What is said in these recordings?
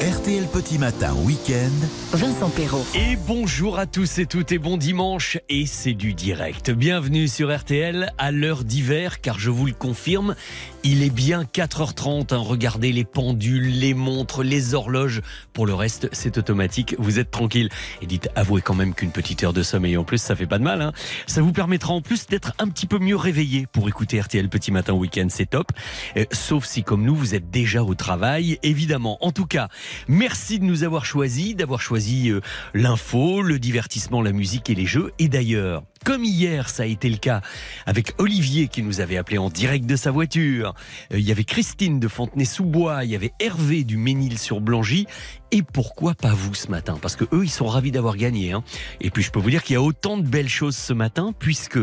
RTL Petit Matin Week-end. Vincent Perrault. Et bonjour à tous et toutes et bon dimanche. Et c'est du direct. Bienvenue sur RTL à l'heure d'hiver, car je vous le confirme, il est bien 4h30. hein. Regardez les pendules, les montres, les horloges. Pour le reste, c'est automatique. Vous êtes tranquille. Et dites, avouez quand même qu'une petite heure de sommeil en plus, ça fait pas de mal. hein. Ça vous permettra en plus d'être un petit peu mieux réveillé pour écouter RTL Petit Matin Week-end. C'est top. Euh, sauf si, comme nous, vous êtes déjà au travail, évidemment. En tout cas, merci de nous avoir choisis, d'avoir choisi euh, l'info, le divertissement, la musique et les jeux. Et d'ailleurs, comme hier, ça a été le cas avec Olivier qui nous avait appelé en direct de sa voiture. Euh, Il y avait Christine de Fontenay-sous-Bois, il y avait Hervé du Ménil-sur-Blangy. Et pourquoi pas vous ce matin? Parce que eux, ils sont ravis d'avoir gagné. hein. Et puis, je peux vous dire qu'il y a autant de belles choses ce matin, puisque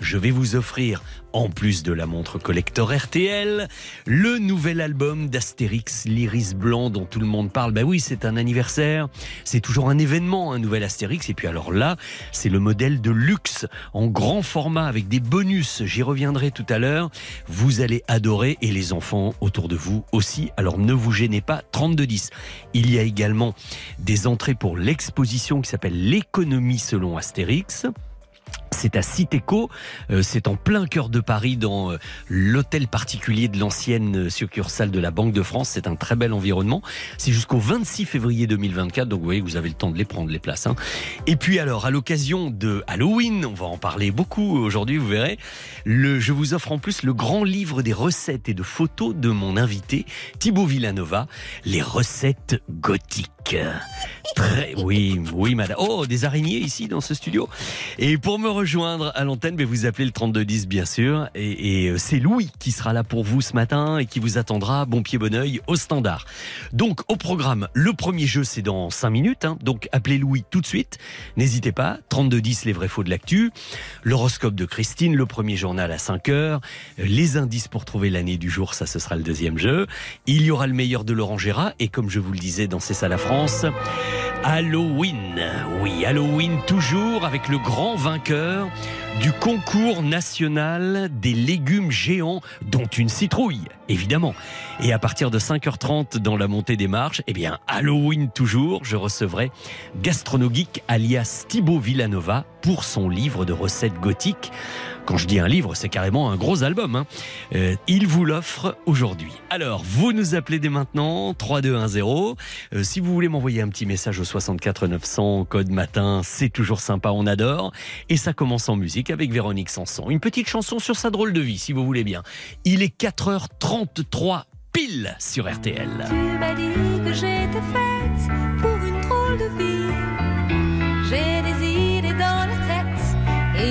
je vais vous offrir, en plus de la montre collector RTL, le nouvel album d'Astérix, l'Iris Blanc, dont tout le monde parle. Ben oui, c'est un anniversaire, c'est toujours un événement, un nouvel Astérix. Et puis alors là, c'est le modèle de luxe en grand format avec des bonus. J'y reviendrai tout à l'heure. Vous allez adorer et les enfants autour de vous aussi. Alors ne vous gênez pas. 3210. Il y a également des entrées pour l'exposition qui s'appelle L'économie selon Astérix. C'est à Citéco, euh, c'est en plein cœur de Paris, dans euh, l'hôtel particulier de l'ancienne euh, succursale de la Banque de France. C'est un très bel environnement. C'est jusqu'au 26 février 2024, donc vous voyez, vous avez le temps de les prendre les places. hein. Et puis alors, à l'occasion de Halloween, on va en parler beaucoup aujourd'hui, vous verrez. Le, je vous offre en plus le grand livre des recettes et de photos de mon invité Thibaut Villanova, les recettes gothiques. Très, oui, oui, madame. Oh, des araignées ici dans ce studio. Et pour me rejoindre à l'antenne, ben, vous appelez le 3210 bien sûr. Et, euh, c'est Louis qui sera là pour vous ce matin et qui vous attendra bon pied bon oeil au standard. Donc au programme, le premier jeu c'est dans 5 minutes. hein. donc appelez Louis tout de suite. N'hésitez pas. 3210 les vrais faux de l'actu. L'horoscope de Christine, le premier journal à 5 heures. Les indices pour trouver l'année du jour, ça ce sera le deuxième jeu. Il y aura le meilleur de Laurent Gérard. Et comme je vous le disais dans C'est ça la France, Halloween. Oui, Halloween toujours avec le grand vainqueur du concours national des légumes géants, dont une citrouille, évidemment. Et à partir de 5h30 dans la montée des marches, eh bien, Halloween toujours, je recevrai Gastronogeek alias Thibaut Villanova pour son livre de recettes gothiques. Quand je dis un livre, c'est carrément un gros album. hein. Euh, il vous l'offre aujourd'hui. Alors, vous nous appelez dès maintenant, 3210. Euh, si vous voulez m'envoyer un petit message au 64 900, code matin, c'est toujours sympa, on adore. Et ça commence en musique avec Véronique Sanson. Une petite chanson sur sa drôle de vie, si vous voulez bien. Il est 4h33 pile sur RTL. Tu m'as dit que j'étais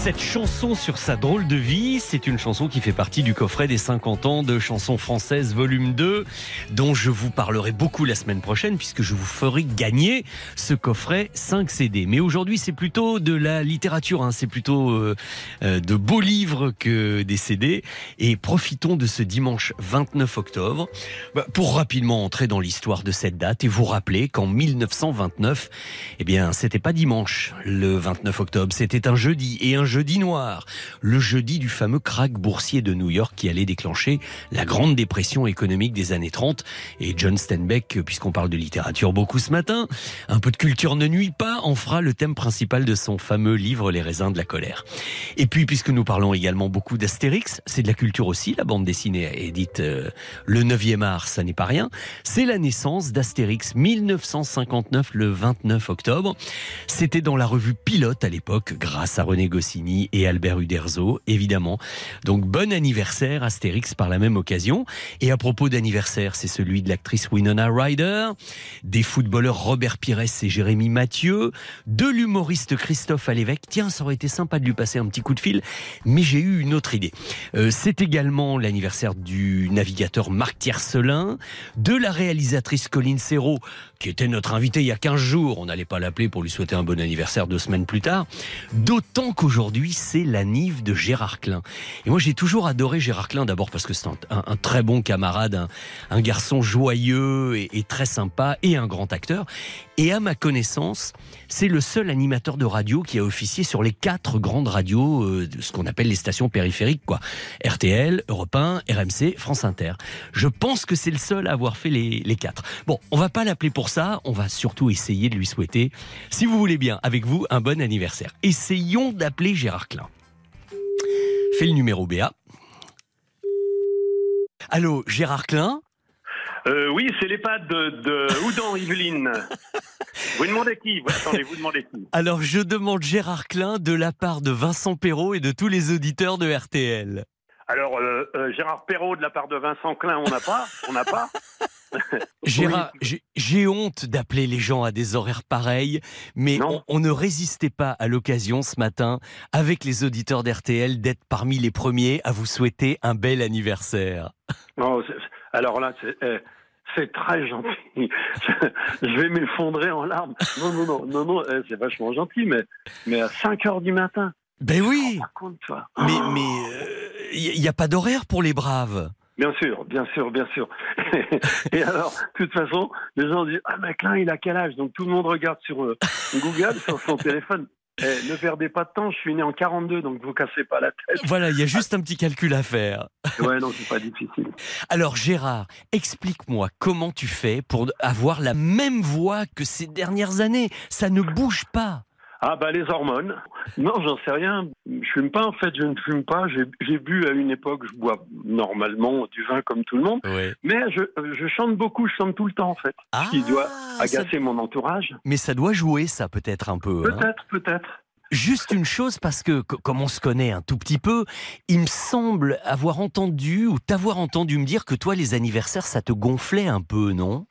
cette chanson sur sa drôle de vie, c'est une chanson qui fait partie du coffret des 50 ans de chansons françaises volume 2, dont je vous parlerai beaucoup la semaine prochaine, puisque je vous ferai gagner ce coffret 5 CD. Mais aujourd'hui, c'est plutôt de la littérature, hein. c'est plutôt euh, euh, de beaux livres que des CD. Et profitons de ce dimanche 29 octobre bah, pour rapidement entrer dans l'histoire de cette date et vous rappeler qu'en 1929, eh bien, c'était pas dimanche, le 29 octobre, c'était un jeudi et un jeudi noir, le jeudi du fameux krach boursier de New York qui allait déclencher la grande dépression économique des années 30. Et John Steinbeck, puisqu'on parle de littérature beaucoup ce matin, un peu de culture ne nuit pas, en fera le thème principal de son fameux livre Les raisins de la colère. Et puis, puisque nous parlons également beaucoup d'Astérix, c'est de la culture aussi, la bande dessinée édite euh, le 9e art, ça n'est pas rien, c'est la naissance d'Astérix 1959, le 29 octobre. C'était dans la revue Pilote à l'époque, grâce à René Goscinny et Albert Uderzo, évidemment. Donc bon anniversaire Astérix par la même occasion. Et à propos d'anniversaire, c'est celui de l'actrice Winona Ryder, des footballeurs Robert Pires et Jérémy Mathieu, de l'humoriste Christophe Alévèque. Tiens, ça aurait été sympa de lui passer un petit coup de fil, mais j'ai eu une autre idée. Euh, c'est également l'anniversaire du navigateur Marc Tiercelin, de la réalisatrice Colline Serrault, qui était notre invitée il y a 15 jours. On n'allait pas l'appeler pour lui souhaiter un bon anniversaire deux semaines plus tard. D'autant qu'aujourd'hui, c'est la Nive de Gérard Klein. Et moi, j'ai toujours adoré Gérard Klein, d'abord parce que c'est un, très bon camarade, un, un garçon joyeux et, et très sympa, et un grand acteur. Et à ma connaissance, c'est le seul animateur de radio qui a officié sur les quatre grandes radios, euh, ce qu'on appelle les stations périphériques, quoi. RTL, Europe 1, RMC, France Inter. Je pense que c'est le seul à avoir fait les, les quatre. Bon, on va pas l'appeler pour ça, on va surtout essayer de lui souhaiter, si vous voulez bien, avec vous, un bon anniversaire. Essayons d'appeler Gérard Klein. Fais le numéro BA. Allô, Gérard Klein? Euh, oui, c'est l'EHPAD de, de Houdan, Yveline. vous demandez qui Attendez, vous demandez qui Alors, je demande Gérard Klein de la part de Vincent Perrault et de tous les auditeurs de RTL. Alors, euh, euh, Gérard Perrault de la part de Vincent Klein, on n'a pas On n'a pas Gérard, j'ai- j'ai honte d'appeler les gens à des horaires pareils, mais on, ne résistait pas à l'occasion ce matin, avec les auditeurs d'RTL, d'être parmi les premiers à vous souhaiter un bel anniversaire. Non, Alors là, c'est... eh, c'est très gentil. Je, vais m'effondrer en larmes. Non, non, non, non, non, eh, c'est vachement gentil, mais, mais à 5 heures du matin. Ben oui, Par contre, toi. mais mais il n'y a pas d'horaire pour les braves. Bien sûr, bien sûr, bien sûr. Et alors, de toute façon, les gens disent Ah, mais Klein, il a quel âge? Donc tout le monde regarde sur euh, Google, sur son téléphone. Eh, ne perdez pas de temps, je suis né en 42, donc vous cassez pas la tête. Voilà, il y a juste un petit calcul à faire. Ouais, non, c'est pas difficile. Alors Gérard, explique-moi comment tu fais pour avoir la même voix que ces dernières années. Ça ne bouge pas. Ah, bah les hormones. Non, j'en sais rien. Je fume pas, en fait, je ne fume pas. J'ai bu à une époque, je bois normalement du vin comme tout le monde. Mais je, je chante beaucoup, je chante tout le temps, en fait. Ah, Ce qui doit ça- agacer mon entourage. Mais ça doit jouer, ça peut-être un peu. hein. Peut-être, peut-être. Juste une chose, parce que co- comme on se connaît un tout petit peu, il me semble avoir entendu ou t'avoir entendu me dire que toi, les anniversaires, ça te gonflait un peu, non?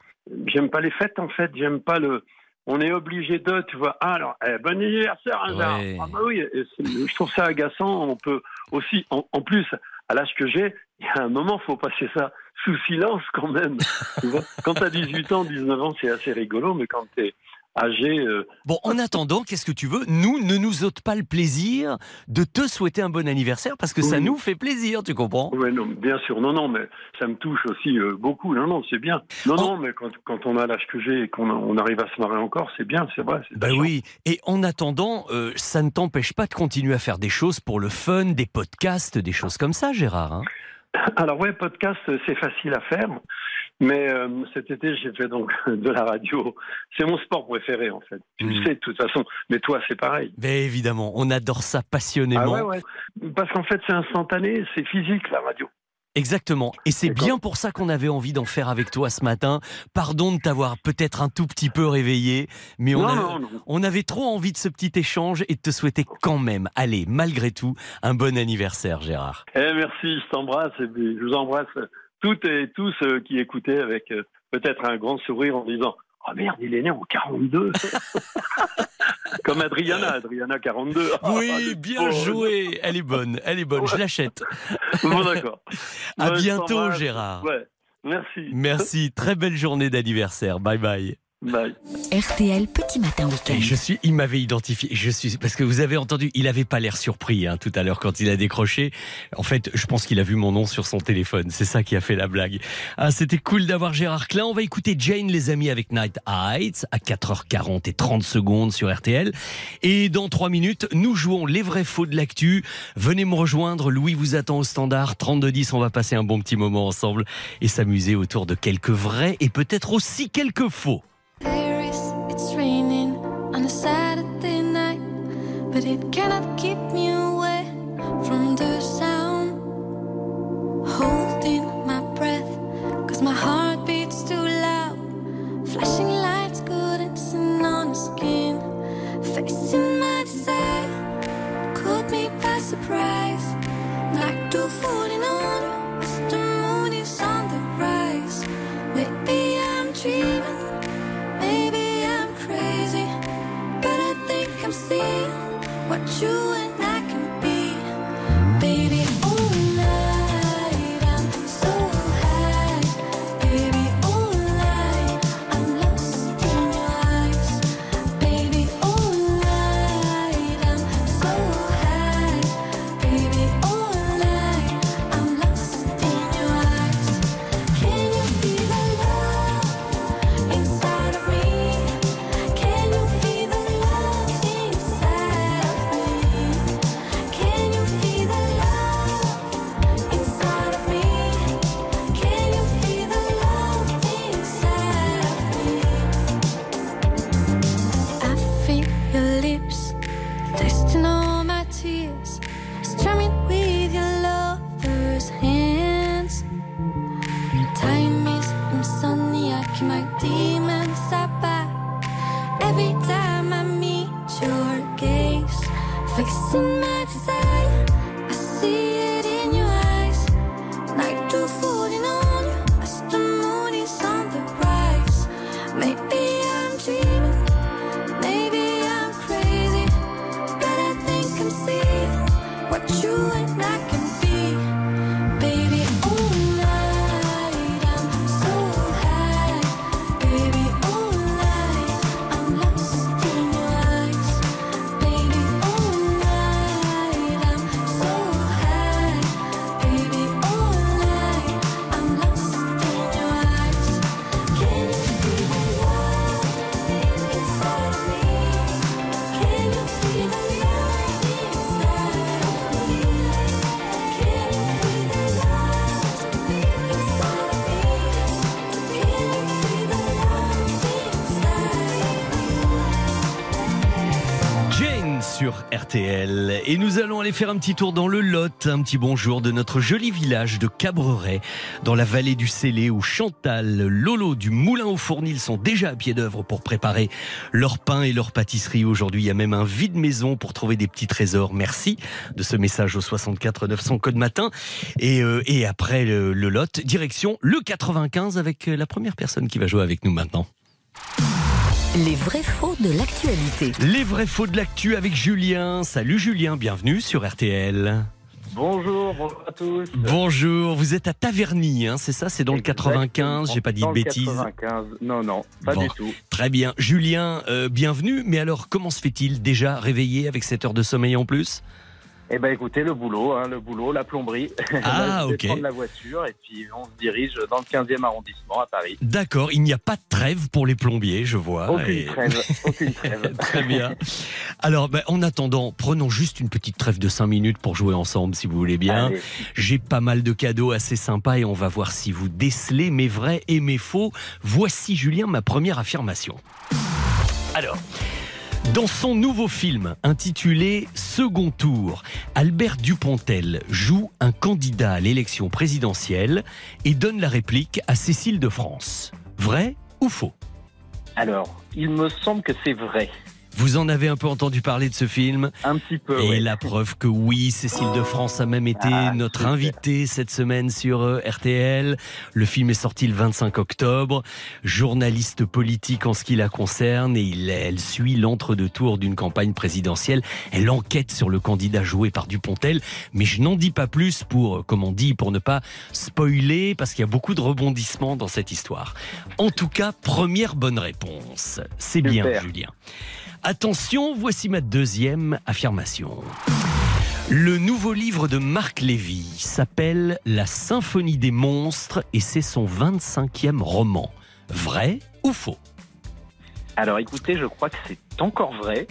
J'aime pas les fêtes, en fait. J'aime pas le. On est obligé de, tu vois. Ah, alors, eh, bon anniversaire, Hazard. Ouais. Ah, bah oui, je trouve ça agaçant. On peut aussi, en, en plus, à l'âge que j'ai, il y a un moment, faut passer ça sous silence quand même. tu vois quand t'as 18 ans, 19 ans, c'est assez rigolo, mais quand t'es euh, Bon, en attendant, qu'est-ce que tu veux? Nous, ne nous ôte pas le plaisir de te souhaiter un bon anniversaire parce que ça Oui. nous fait plaisir, tu comprends? Non, bien sûr, non, non, mais ça me touche aussi euh, beaucoup. Non, non, c'est bien. Non, non, mais quand, quand on a l'âge que j'ai et qu'on on arrive à se marrer encore, c'est bien, c'est vrai. Ben oui, et en attendant, euh, ça ne t'empêche pas de continuer à faire des choses pour le fun, des podcasts, des choses comme ça, Gérard. hein? Alors ouais, podcast, c'est facile à faire, mais euh, cet été, j'ai fait donc de la radio. C'est mon sport préféré en fait. Tu le sais de toute façon, mais toi, c'est pareil. Ben évidemment, on adore ça passionnément. Ah ouais, ouais. Parce qu'en fait, c'est instantané, c'est physique la radio. Exactement. Et c'est bien pour ça qu'on avait envie d'en faire avec toi ce matin. Pardon de t'avoir peut-être un tout petit peu réveillé, mais on, non, a- non, non. on avait trop envie de ce petit échange et de te souhaiter quand même, allez, malgré tout, un bon anniversaire, Gérard. Eh, merci, je t'embrasse et je vous embrasse toutes et tous euh, qui écoutaient avec euh, peut-être un grand sourire en disant Oh merde, il est né en 42 Comme Adriana, Adriana 42. Ah, Oui, bien joué. Elle est bonne, elle est bonne. Je l'achète. Bon, d'accord. À bientôt. Gérard. Ouais, merci. Merci. Très belle journée d'anniversaire. Bye bye. Bye. RTL Petit Matin Week-end. Et je suis, il m'avait identifié. Je suis parce que vous avez entendu, il avait pas l'air surpris hein, tout à l'heure quand il a décroché. En fait, je pense qu'il a vu mon nom sur son téléphone. C'est ça qui a fait la blague. Ah, c'était cool d'avoir Gérard Klein. On va écouter Jane, les amis, avec Night Heights à 4h40 et 30 secondes sur RTL. Et dans 3 minutes, nous jouons les vrais faux de l'actu. Venez me rejoindre. Louis vous attend au standard 3210. On va passer un bon petit moment ensemble et s'amuser autour de quelques vrais et peut-être aussi quelques faux. Paris, it's raining on a Saturday night, but it cannot keep me away from the sound. Holding faire un petit tour dans le Lot, un petit bonjour de notre joli village de Cabreret, dans la vallée du Célé, où Chantal, Lolo du Moulin au Fournil sont déjà à pied d'œuvre pour préparer leur pain et leur pâtisserie. Aujourd'hui, il y a même un vide maison pour trouver des petits trésors. Merci de ce message au 64 900 code matin. Et, euh, après le Lot, direction le 95 avec la première personne qui va jouer avec nous maintenant. Les vrais faux de l'actualité. Les vrais faux de l'actu avec Julien. Salut Julien, bienvenue sur RTL. Bonjour, bonjour à tous. Bonjour, vous êtes à Taverny, hein, c'est ça C'est dans le 95, j'ai pas dit de le bêtises. 95, non, non, pas Bon. du tout. Très bien. Julien, euh, bienvenue. Mais alors, comment se fait-il déjà réveillé avec cette heure de sommeil en plus? Eh ben écoutez, le boulot, hein, le boulot, la plomberie. Ah, je vais ok. prendre la voiture et puis on se dirige dans le 15e arrondissement à Paris. D'accord, il n'y a pas de trêve pour les plombiers, je vois. Aucune et- trêve, aucune trêve. Très bien. Alors, ben, en attendant, prenons juste une petite trêve de 5 minutes pour jouer ensemble, si vous voulez bien. Allez. J'ai pas mal de cadeaux assez sympas et on va voir si vous décelez mes vrais et mes faux. Voici, Julien, ma première affirmation. Alors, dans son nouveau film intitulé Second Tour, Albert Dupontel joue un candidat à l'élection présidentielle et donne la réplique à Cécile de France. Vrai ou faux? Alors, il me semble que c'est vrai. Vous en avez un peu entendu parler de ce film Un petit peu. Et la preuve que oui, Cécile de France a même été Ah, notre invitée cette semaine sur euh, RTL. Le film est sorti le 25 octobre. Journaliste politique en ce qui la concerne et il- elle suit l'entre-deux-tours d'une campagne présidentielle. Elle enquête sur le candidat joué par Dupontel, mais je n'en dis pas plus pour, euh, comme on dit, pour ne pas spoiler, parce qu'il y a beaucoup de rebondissements dans cette histoire. En tout cas, première bonne réponse. C'est bien. Julien. Attention, voici ma deuxième affirmation. Le nouveau livre de Marc Lévy s'appelle La Symphonie des monstres et c'est son 25e roman. Vrai ou faux? Alors écoutez, je crois que c'est encore vrai.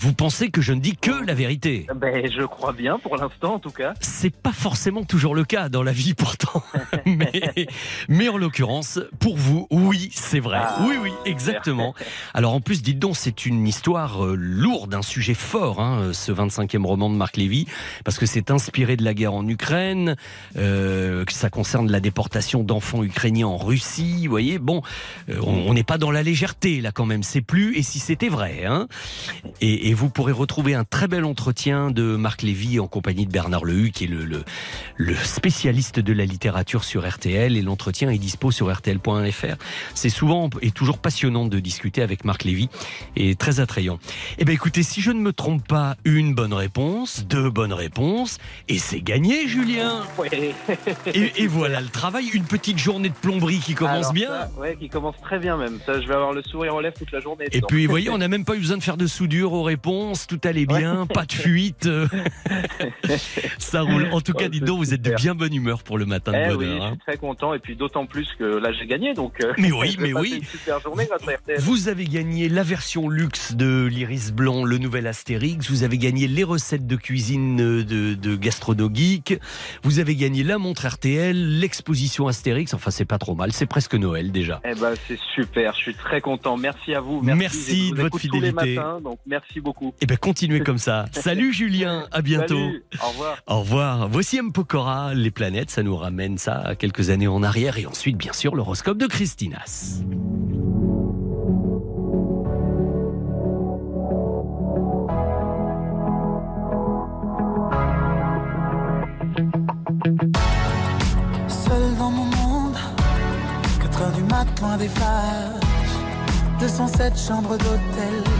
Vous pensez que je ne dis que la vérité? Ben, je crois bien pour l'instant en tout cas. C'est pas forcément toujours le cas dans la vie pourtant. mais, mais en l'occurrence, pour vous, oui, c'est vrai. Ah, oui, oui, exactement. Alors en plus, dites donc, c'est une histoire euh, lourde, un sujet fort, hein, ce 25e roman de Marc Lévy, parce que c'est inspiré de la guerre en Ukraine, euh, que ça concerne la déportation d'enfants ukrainiens en Russie. Vous voyez, bon, euh, on n'est pas dans la légèreté là quand même. C'est plus, et si c'était vrai, hein. Et, et vous pourrez retrouver un très bel entretien de Marc Lévy en compagnie de Bernard Lehu, qui est le, le, le spécialiste de la littérature sur RTL. Et l'entretien est dispo sur RTL.fr. C'est souvent et toujours passionnant de discuter avec Marc Lévy et très attrayant. Eh bien, écoutez, si je ne me trompe pas, une bonne réponse, deux bonnes réponses, et c'est gagné, Julien. Ouais. Et, et voilà le travail, une petite journée de plomberie qui commence Alors, bien. ça, ouais, qui commence très bien même. Ça, je vais avoir le sourire aux lèvres toute la journée. Et dedans. puis, vous voyez, on n'a même pas eu besoin de faire de soudure aux réponses. Tout allait bien, pas de fuite. euh, Ça roule. En tout cas, c'est donc, vous êtes de bien bonne humeur pour le matin de Eh oui, bonheur. je hein. suis très content et puis d'autant plus que là j'ai gagné donc. euh, Mais oui, je mais oui. Une super journée grâce à RTL. Vous avez gagné la version luxe de l'Iris Blanc, le nouvel Astérix. Vous avez gagné les recettes de cuisine de, de Gastrono Geek. Vous avez gagné la montre RTL, l'exposition Astérix. Enfin, c'est pas trop mal. C'est presque Noël déjà. Eh ben c'est super, je suis très content. Merci à vous. Merci Je vous de votre fidélité. matins, donc merci beaucoup. Eh bien, continuez comme ça. Salut Julien, à bientôt. Salut, au revoir. Au revoir. Voici M. Pokora, les planètes, ça nous ramène ça à quelques années en arrière. Et ensuite, bien sûr, l'horoscope de Christinas. Seul dans mon monde, 4 heures du mat, loin des flashs. 207 chambres d'hôtel.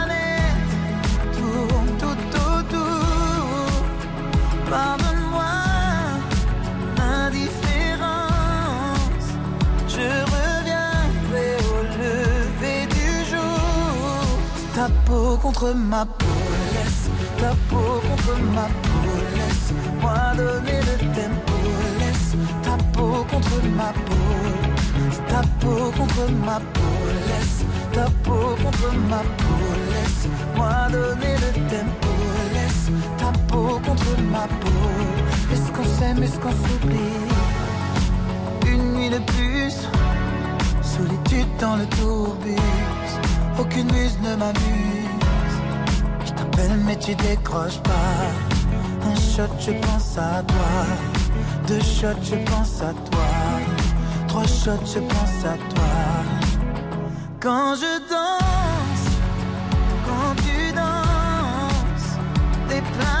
Ta peau contre ma peau, laisse. Ta peau contre ma peau, laisse-moi donner le tempo, laisse. Ta peau contre ma peau, ta peau contre ma peau, laisse. Ta peau contre ma peau, laisse-moi donner le tempo, contre ma peau. Est-ce qu'on s'aime, est-ce qu'on s'oublie? Une nuit de plus, solitude dans le tourbus, aucune muse ne m'amuse. Je t'appelle mais tu décroches pas. Un shot, je pense à toi. Deux shots, je pense à toi. Trois shots, je pense à toi. Quand je danse, quand tu danses, planètes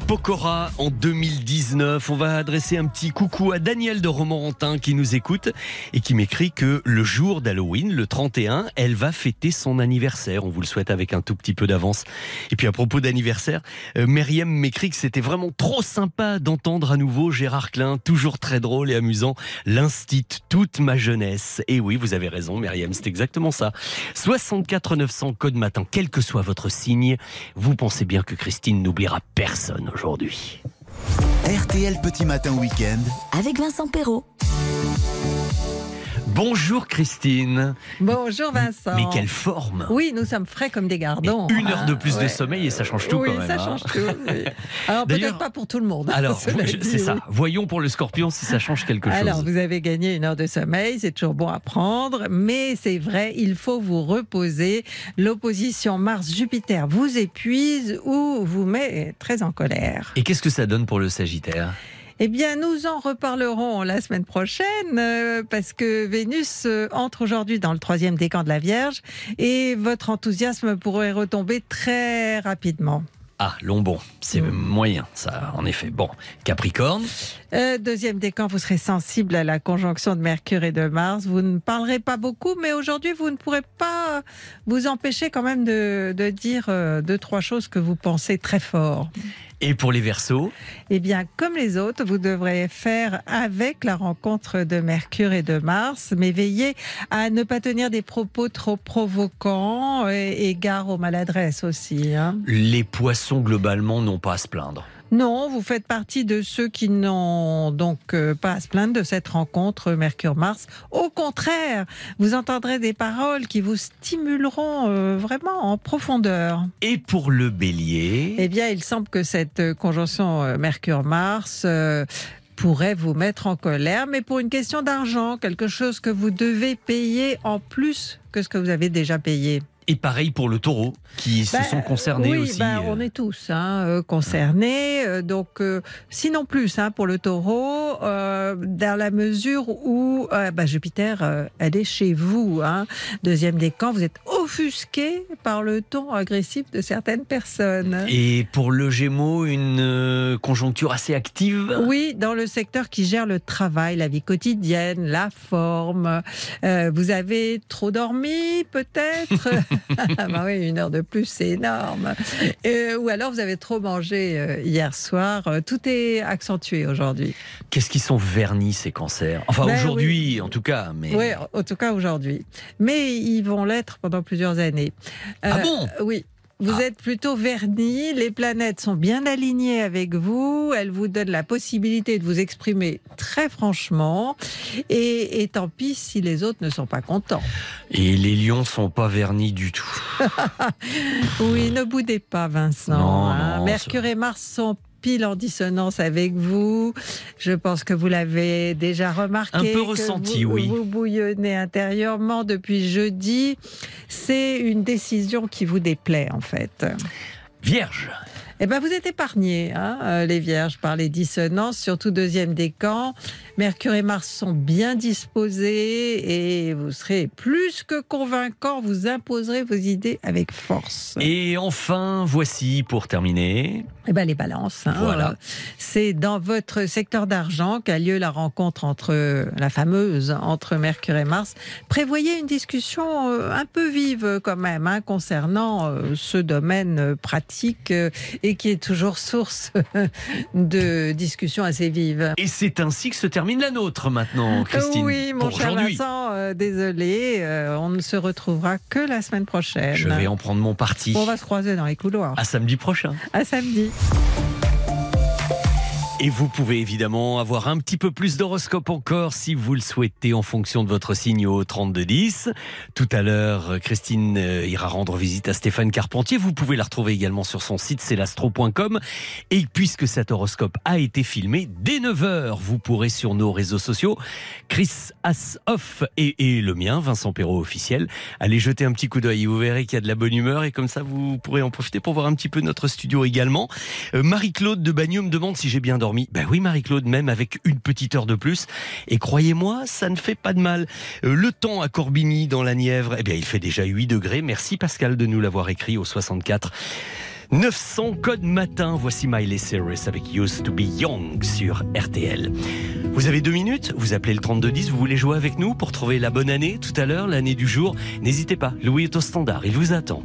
Pokora en 2019. On va adresser un petit coucou à Daniel de Romorantin qui nous écoute et qui m'écrit que le jour d'Halloween, le 31, elle va fêter son anniversaire. On vous le souhaite avec un tout petit peu d'avance. Et puis à propos d'anniversaire, euh, Myriam m'écrit que c'était vraiment trop sympa d'entendre à nouveau Gérard Klein, toujours très drôle et amusant, l'instit toute ma jeunesse. Et oui, vous avez raison, Myriam, c'est exactement ça. 64 900 code matin, quel que soit votre signe, vous pensez bien que Christine n'oubliera personne aujourd'hui. RTL Petit Matin Week-end. Avec Vincent Perrault. Bonjour Christine. Bonjour Vincent. Mais quelle forme Oui, nous sommes frais comme des gardons. Et Une heure de plus Ah, de sommeil et ça change tout oui, quand même. ça hein. change tout. oui. Alors peut-être pas pour tout le monde. Alors, je- dit, c'est ça. Voyons pour le scorpion si ça change quelque chose. Alors, vous avez gagné une heure de sommeil, c'est toujours bon à prendre, mais c'est vrai, il faut vous reposer. L'opposition Mars-Jupiter vous épuise ou vous met très en colère. Et qu'est-ce que ça donne pour le Sagittaire? Eh bien, nous en reparlerons la semaine prochaine euh, parce que Vénus euh, entre aujourd'hui dans le troisième décan de la Vierge et votre enthousiasme pourrait retomber très rapidement. Ah, long bon, c'est Mm. moyen, ça, en effet. Bon, Capricorne, Euh, deuxième décan, vous serez sensible à la conjonction de Mercure et de Mars. Vous ne parlerez pas beaucoup, mais aujourd'hui, vous ne pourrez pas vous empêcher quand même de, de dire euh, deux, trois choses que vous pensez très fort. Et pour les Verseaux, Eh bien, comme les autres, vous devrez faire avec la rencontre de Mercure et de Mars, mais veillez à ne pas tenir des propos trop provoquants et, et gare aux maladresses aussi. hein. les Poissons globalement n'ont pas à se plaindre. Non, vous faites partie de ceux qui n'ont donc euh, pas à se plaindre de cette rencontre Mercure-Mars. Au contraire, vous entendrez des paroles qui vous stimuleront euh, vraiment en profondeur. Et pour le Bélier, Eh bien, il semble que cette euh, conjonction Mercure-Mars euh, pourrait vous mettre en colère, mais pour une question d'argent, quelque chose que vous devez payer en plus que ce que vous avez déjà payé. Et pareil pour le Taureau, qui se Ben, sont concernés oui, aussi. ben, on est tous hein, euh, concernés. euh, donc, euh, sinon plus hein, pour le taureau, euh, dans la mesure où euh, ben, Jupiter, elle est chez vous. hein. Deuxième décan, vous êtes offusqué par le ton agressif de certaines personnes. Et pour le Gémeaux, une conjoncture assez active. Oui, dans le secteur qui gère le travail, la vie quotidienne, la forme. Euh, vous avez trop dormi, peut-être? bah oui, une heure de plus, c'est énorme. Euh, ou alors vous avez trop mangé euh, hier soir. Euh, Tout est accentué aujourd'hui. Qu'est-ce qu'ils sont vernis ces cancers? Enfin Ben aujourd'hui en tout cas, mais Oui, en tout cas aujourd'hui. Mais ils vont l'être pendant plusieurs années. Ah bon? Oui. Vous Ah. êtes plutôt vernis, les planètes sont bien alignées avec vous, elles vous donnent la possibilité de vous exprimer très franchement, et, et tant pis si les autres ne sont pas contents. et les lions sont pas vernis du tout. Oui, ne boudez pas Vincent. Non, hein. non, Mercure et Mars sont pile en dissonance avec vous. Je pense que vous l'avez déjà remarqué. Un peu que ressenti, vous, oui. Vous bouillonnez intérieurement depuis jeudi. C'est une décision qui vous déplaît en fait. Vierge. Eh ben, vous êtes épargnés, hein, euh, les vierges, par les dissonances, surtout deuxième décan. Mercure et Mars sont bien disposés et vous serez plus que convaincant. Vous imposerez vos idées avec force. Et enfin, voici pour terminer. Eh ben, les balances. hein. Voilà. C'est dans votre secteur d'argent qu'a lieu la rencontre entre la fameuse entre Mercure et Mars. Prévoyez une discussion euh, un peu vive quand même hein, concernant euh, ce domaine pratique euh, et qui est toujours source de discussions assez vives. Et c'est ainsi que se termine la nôtre maintenant, Christine. oui, mon pour cher. Vincent, euh, désolé, euh, on ne se retrouvera que la semaine prochaine. Je vais en prendre mon parti. On va se croiser dans les couloirs. À samedi prochain. À samedi. Et vous pouvez évidemment avoir un petit peu plus d'horoscope encore si vous le souhaitez en fonction de votre signe au 3210. Tout à l'heure, Christine euh, ira rendre visite à Stéphane Carpentier. Vous pouvez la retrouver également sur son site, c'est l'astro.com. Et puisque cet horoscope a été filmé, dès 9h, vous pourrez sur nos réseaux sociaux, Chris Ashoff et, et le mien, Vincent Perrault officiel, aller jeter un petit coup d'œil. Vous verrez qu'il y a de la bonne humeur et comme ça, vous pourrez en profiter pour voir un petit peu notre studio également. Euh, Marie-Claude de Bagneux me demande si j'ai bien dormi. Ben oui, Marie-Claude, même avec une petite heure de plus. Et croyez-moi, ça ne fait pas de mal. Euh, le temps à Corbigny, dans la Nièvre, eh bien, il fait déjà 8 degrés. Merci Pascal de nous l'avoir écrit au 64 900 code matin, voici Miley Cyrus avec Used to be Young sur RTL. Vous avez deux minutes, vous appelez le 3210, vous voulez jouer avec nous pour trouver la bonne année tout à l'heure, l'année du jour? N'hésitez pas, Louis est au standard, il vous attend.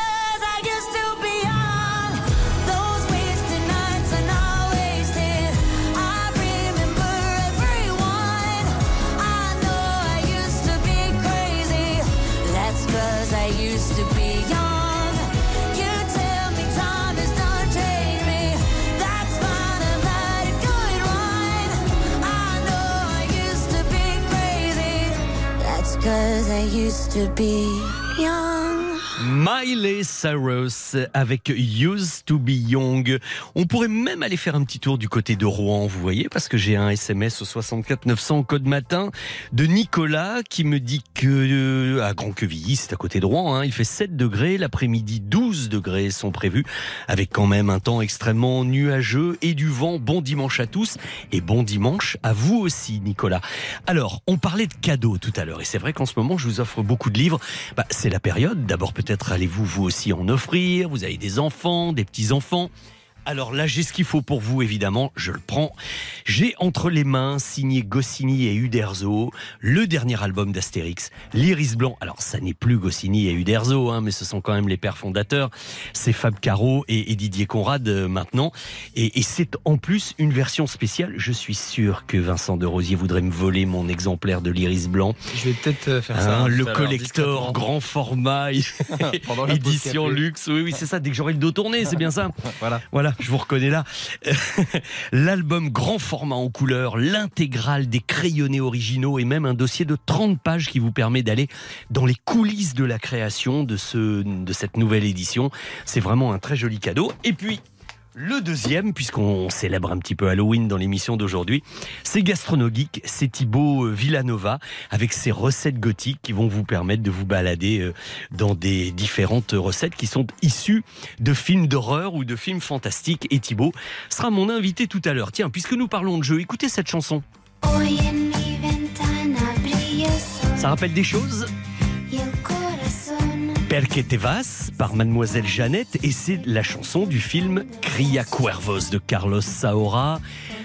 cause I used to be young. Miley Cyrus avec Used to be Young. On pourrait même aller faire un petit tour du côté de Rouen, vous voyez, parce que j'ai un SMS au 64 900 code matin de Nicolas qui me dit que euh, à Grand Quevilly, c'est à côté de Rouen, hein, il fait 7 degrés, l'après-midi 12 degrés sont prévus, avec quand même un temps extrêmement nuageux et du vent. Bon dimanche à tous et bon dimanche à vous aussi, Nicolas. Alors, on parlait de cadeaux tout à l'heure, et c'est vrai qu'en ce moment, je vous offre beaucoup de livres. Bah, c'est la période. D'abord, peut-être allez-vous vous aussi en offrir? Vous avez des enfants, des petits-enfants? Alors là, j'ai ce qu'il faut pour vous, évidemment, je le prends. J'ai entre les mains, signé Goscinny et Uderzo, le dernier album d'Astérix, L'Iris Blanc. Alors, ça n'est plus Goscinny et Uderzo, hein, mais ce sont quand même les pères fondateurs. C'est Fab Caro et, et Didier Conrad euh, maintenant. Et, et c'est en plus une version spéciale. Je suis sûr que Vincent de Rosier voudrait me voler mon exemplaire de L'Iris Blanc. Je vais peut-être euh, faire Hein, ça. le à l'heure, collector, grand format, édition luxe. Oui, oui, c'est ça. Dès que j'aurai le dos tourné, c'est bien ça. Voilà. Voilà, je vous reconnais là. L'album grand format en couleur, l'intégrale des crayonnés originaux et même un dossier de 30 pages qui vous permet d'aller dans les coulisses de la création de, ce, de cette nouvelle édition. C'est vraiment un très joli cadeau. Et puis, le deuxième, puisqu'on célèbre un petit peu Halloween dans l'émission d'aujourd'hui, c'est Gastronogeek, c'est Thibaut euh, Villanova avec ses recettes gothiques qui vont vous permettre de vous balader euh, dans des différentes recettes qui sont issues de films d'horreur ou de films fantastiques. Et Thibaut sera mon invité tout à l'heure. Tiens, puisque nous parlons de jeu, écoutez cette chanson. Ça rappelle des choses? Perque te par Mademoiselle Jeannette et c'est la chanson du film Cria Cuervos de Carlos Saura.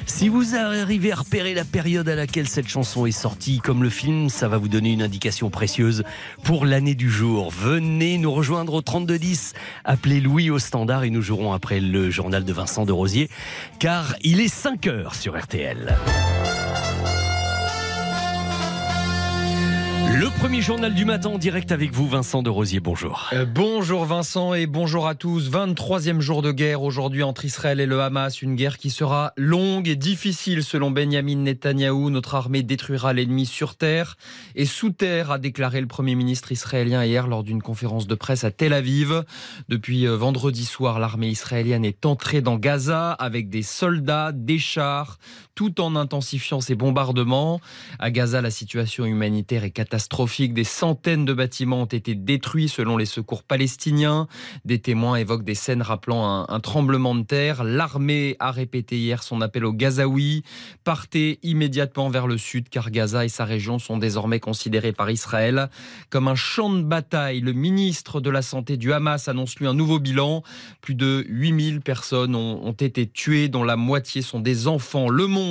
Si vous arrivez à repérer la période à laquelle cette chanson est sortie, comme le film, ça va vous donner une indication précieuse pour l'année du jour. Venez nous rejoindre au 3210, appelez Louis au standard et nous jouerons après le journal de Vincent de Rosier, car il est 5 heures sur RTL. Le premier journal du matin en direct avec vous, Vincent de Rosier. Bonjour. Euh, bonjour Vincent et bonjour à tous. 23e jour de guerre aujourd'hui entre Israël et le Hamas. Une guerre qui sera longue et difficile selon Benjamin Netanyahou. Notre armée détruira l'ennemi sur terre et sous terre, a déclaré le Premier ministre israélien hier lors d'une conférence de presse à Tel Aviv. Depuis euh, vendredi soir, l'armée israélienne est entrée dans Gaza avec des soldats, des chars, tout en intensifiant ses bombardements. À Gaza, la situation humanitaire est catastrophique. Des centaines de bâtiments ont été détruits selon les secours palestiniens. Des témoins évoquent des scènes rappelant un, un tremblement de terre. L'armée a répété hier son appel aux Gazaouis. Partez immédiatement vers le sud car Gaza et sa région sont désormais considérés par Israël comme un champ de bataille. Le ministre de la Santé du Hamas annonce lui un nouveau bilan. Plus de 8000 personnes ont, ont été tuées, dont la moitié sont des enfants. Le monde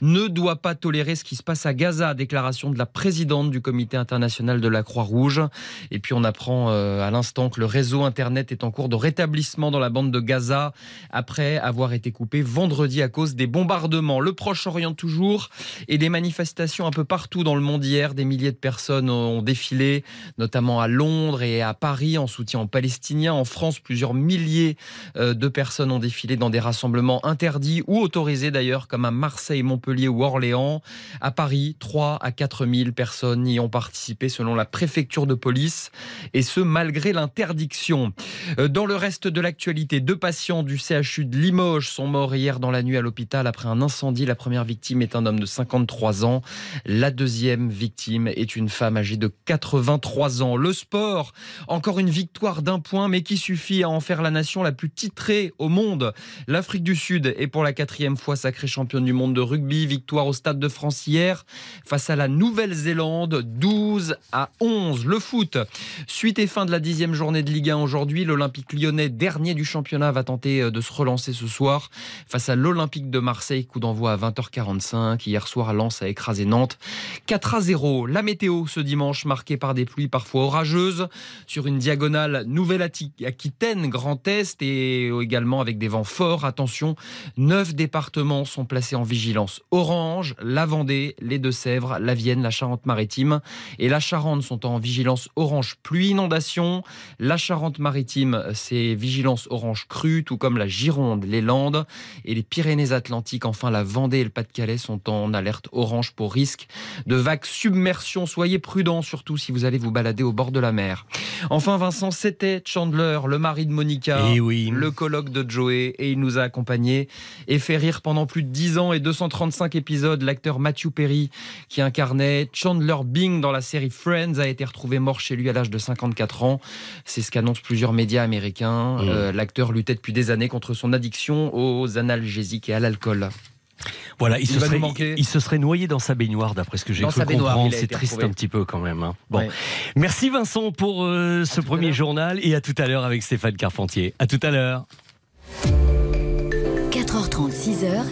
ne doit pas tolérer ce qui se passe à Gaza. Déclaration de la présidente du comité international de la Croix-Rouge. Et puis on apprend euh, à l'instant que le réseau Internet est en cours de rétablissement dans la bande de Gaza après avoir été coupé vendredi à cause des bombardements. Le Proche-Orient toujours et des manifestations un peu partout dans le monde hier. Des milliers de personnes ont défilé, notamment à Londres et à Paris en soutien aux Palestiniens. En France, plusieurs milliers euh, de personnes ont défilé dans des rassemblements interdits ou autorisés d'ailleurs, comme à Marseille, Montpellier ou Orléans. À Paris, 3 à 4 000 personnes y ont participé selon la préfecture de police, et ce malgré l'interdiction. Euh, dans le reste de l'actualité, deux patients du CHU de Limoges sont morts hier dans la nuit à l'hôpital après un incendie. La première victime est un homme de 53 ans. La deuxième victime est une femme âgée de 83 ans. Le sport, encore une victoire d'un point, mais qui suffit à en faire la nation la plus titrée au monde. L'Afrique du Sud est pour la quatrième fois sacrée championne du monde de rugby. Victoire au Stade de France hier face à la Nouvelle-Zélande. 12 à 11. Le foot, suite et fin de la dixième journée de Ligue 1 aujourd'hui. L'Olympique lyonnais, dernier du championnat, va tenter euh, de se relancer ce soir face à l'Olympique de Marseille. Coup d'envoi à 20h45. Hier soir, Lens a écrasé Nantes 4 à 0. La météo ce dimanche, marquée par des pluies parfois orageuses sur une diagonale Nouvelle-Aquitaine, Grand Est et également avec des vents forts. Attention, neuf départements sont placés en vigilance orange. La Vendée, les Deux-Sèvres, la Vienne, la Charente-Maritime et la Charente sont en vigilance orange pluie inondation. La Charente-Maritime, c'est vigilance orange crue, tout comme la Gironde, les Landes et les Pyrénées-Atlantiques. Enfin, la Vendée et le Pas-de-Calais sont en alerte orange pour risque de vagues submersion. Soyez prudents, surtout si vous allez vous balader au bord de la mer. Enfin, Vincent, c'était Chandler, le mari de Monica, Eh oui. le colloque de Joey, et il nous a accompagnés et fait rire pendant plus de 10 ans et 235 épisodes. L'acteur Matthew Perry, qui incarnait Chandler Bing dans la série Friends, a été retrouvé mort chez lui à l'âge de 54 ans. C'est ce qu'annoncent plusieurs médias américains. Mmh. Euh, L'acteur luttait depuis des années contre son addiction aux analgésiques et à l'alcool. Voilà, il, Il se, serait, nous manquer. il se serait noyé dans sa baignoire, d'après ce que j'ai Dans cru sa baignoire, comprendre. C'est triste retrouvé. un petit peu quand même. hein. Bon, Ouais. merci Vincent pour euh, ce premier journal et à tout à l'heure avec Stéphane Carpentier. À tout à l'heure. 4h30, 6h,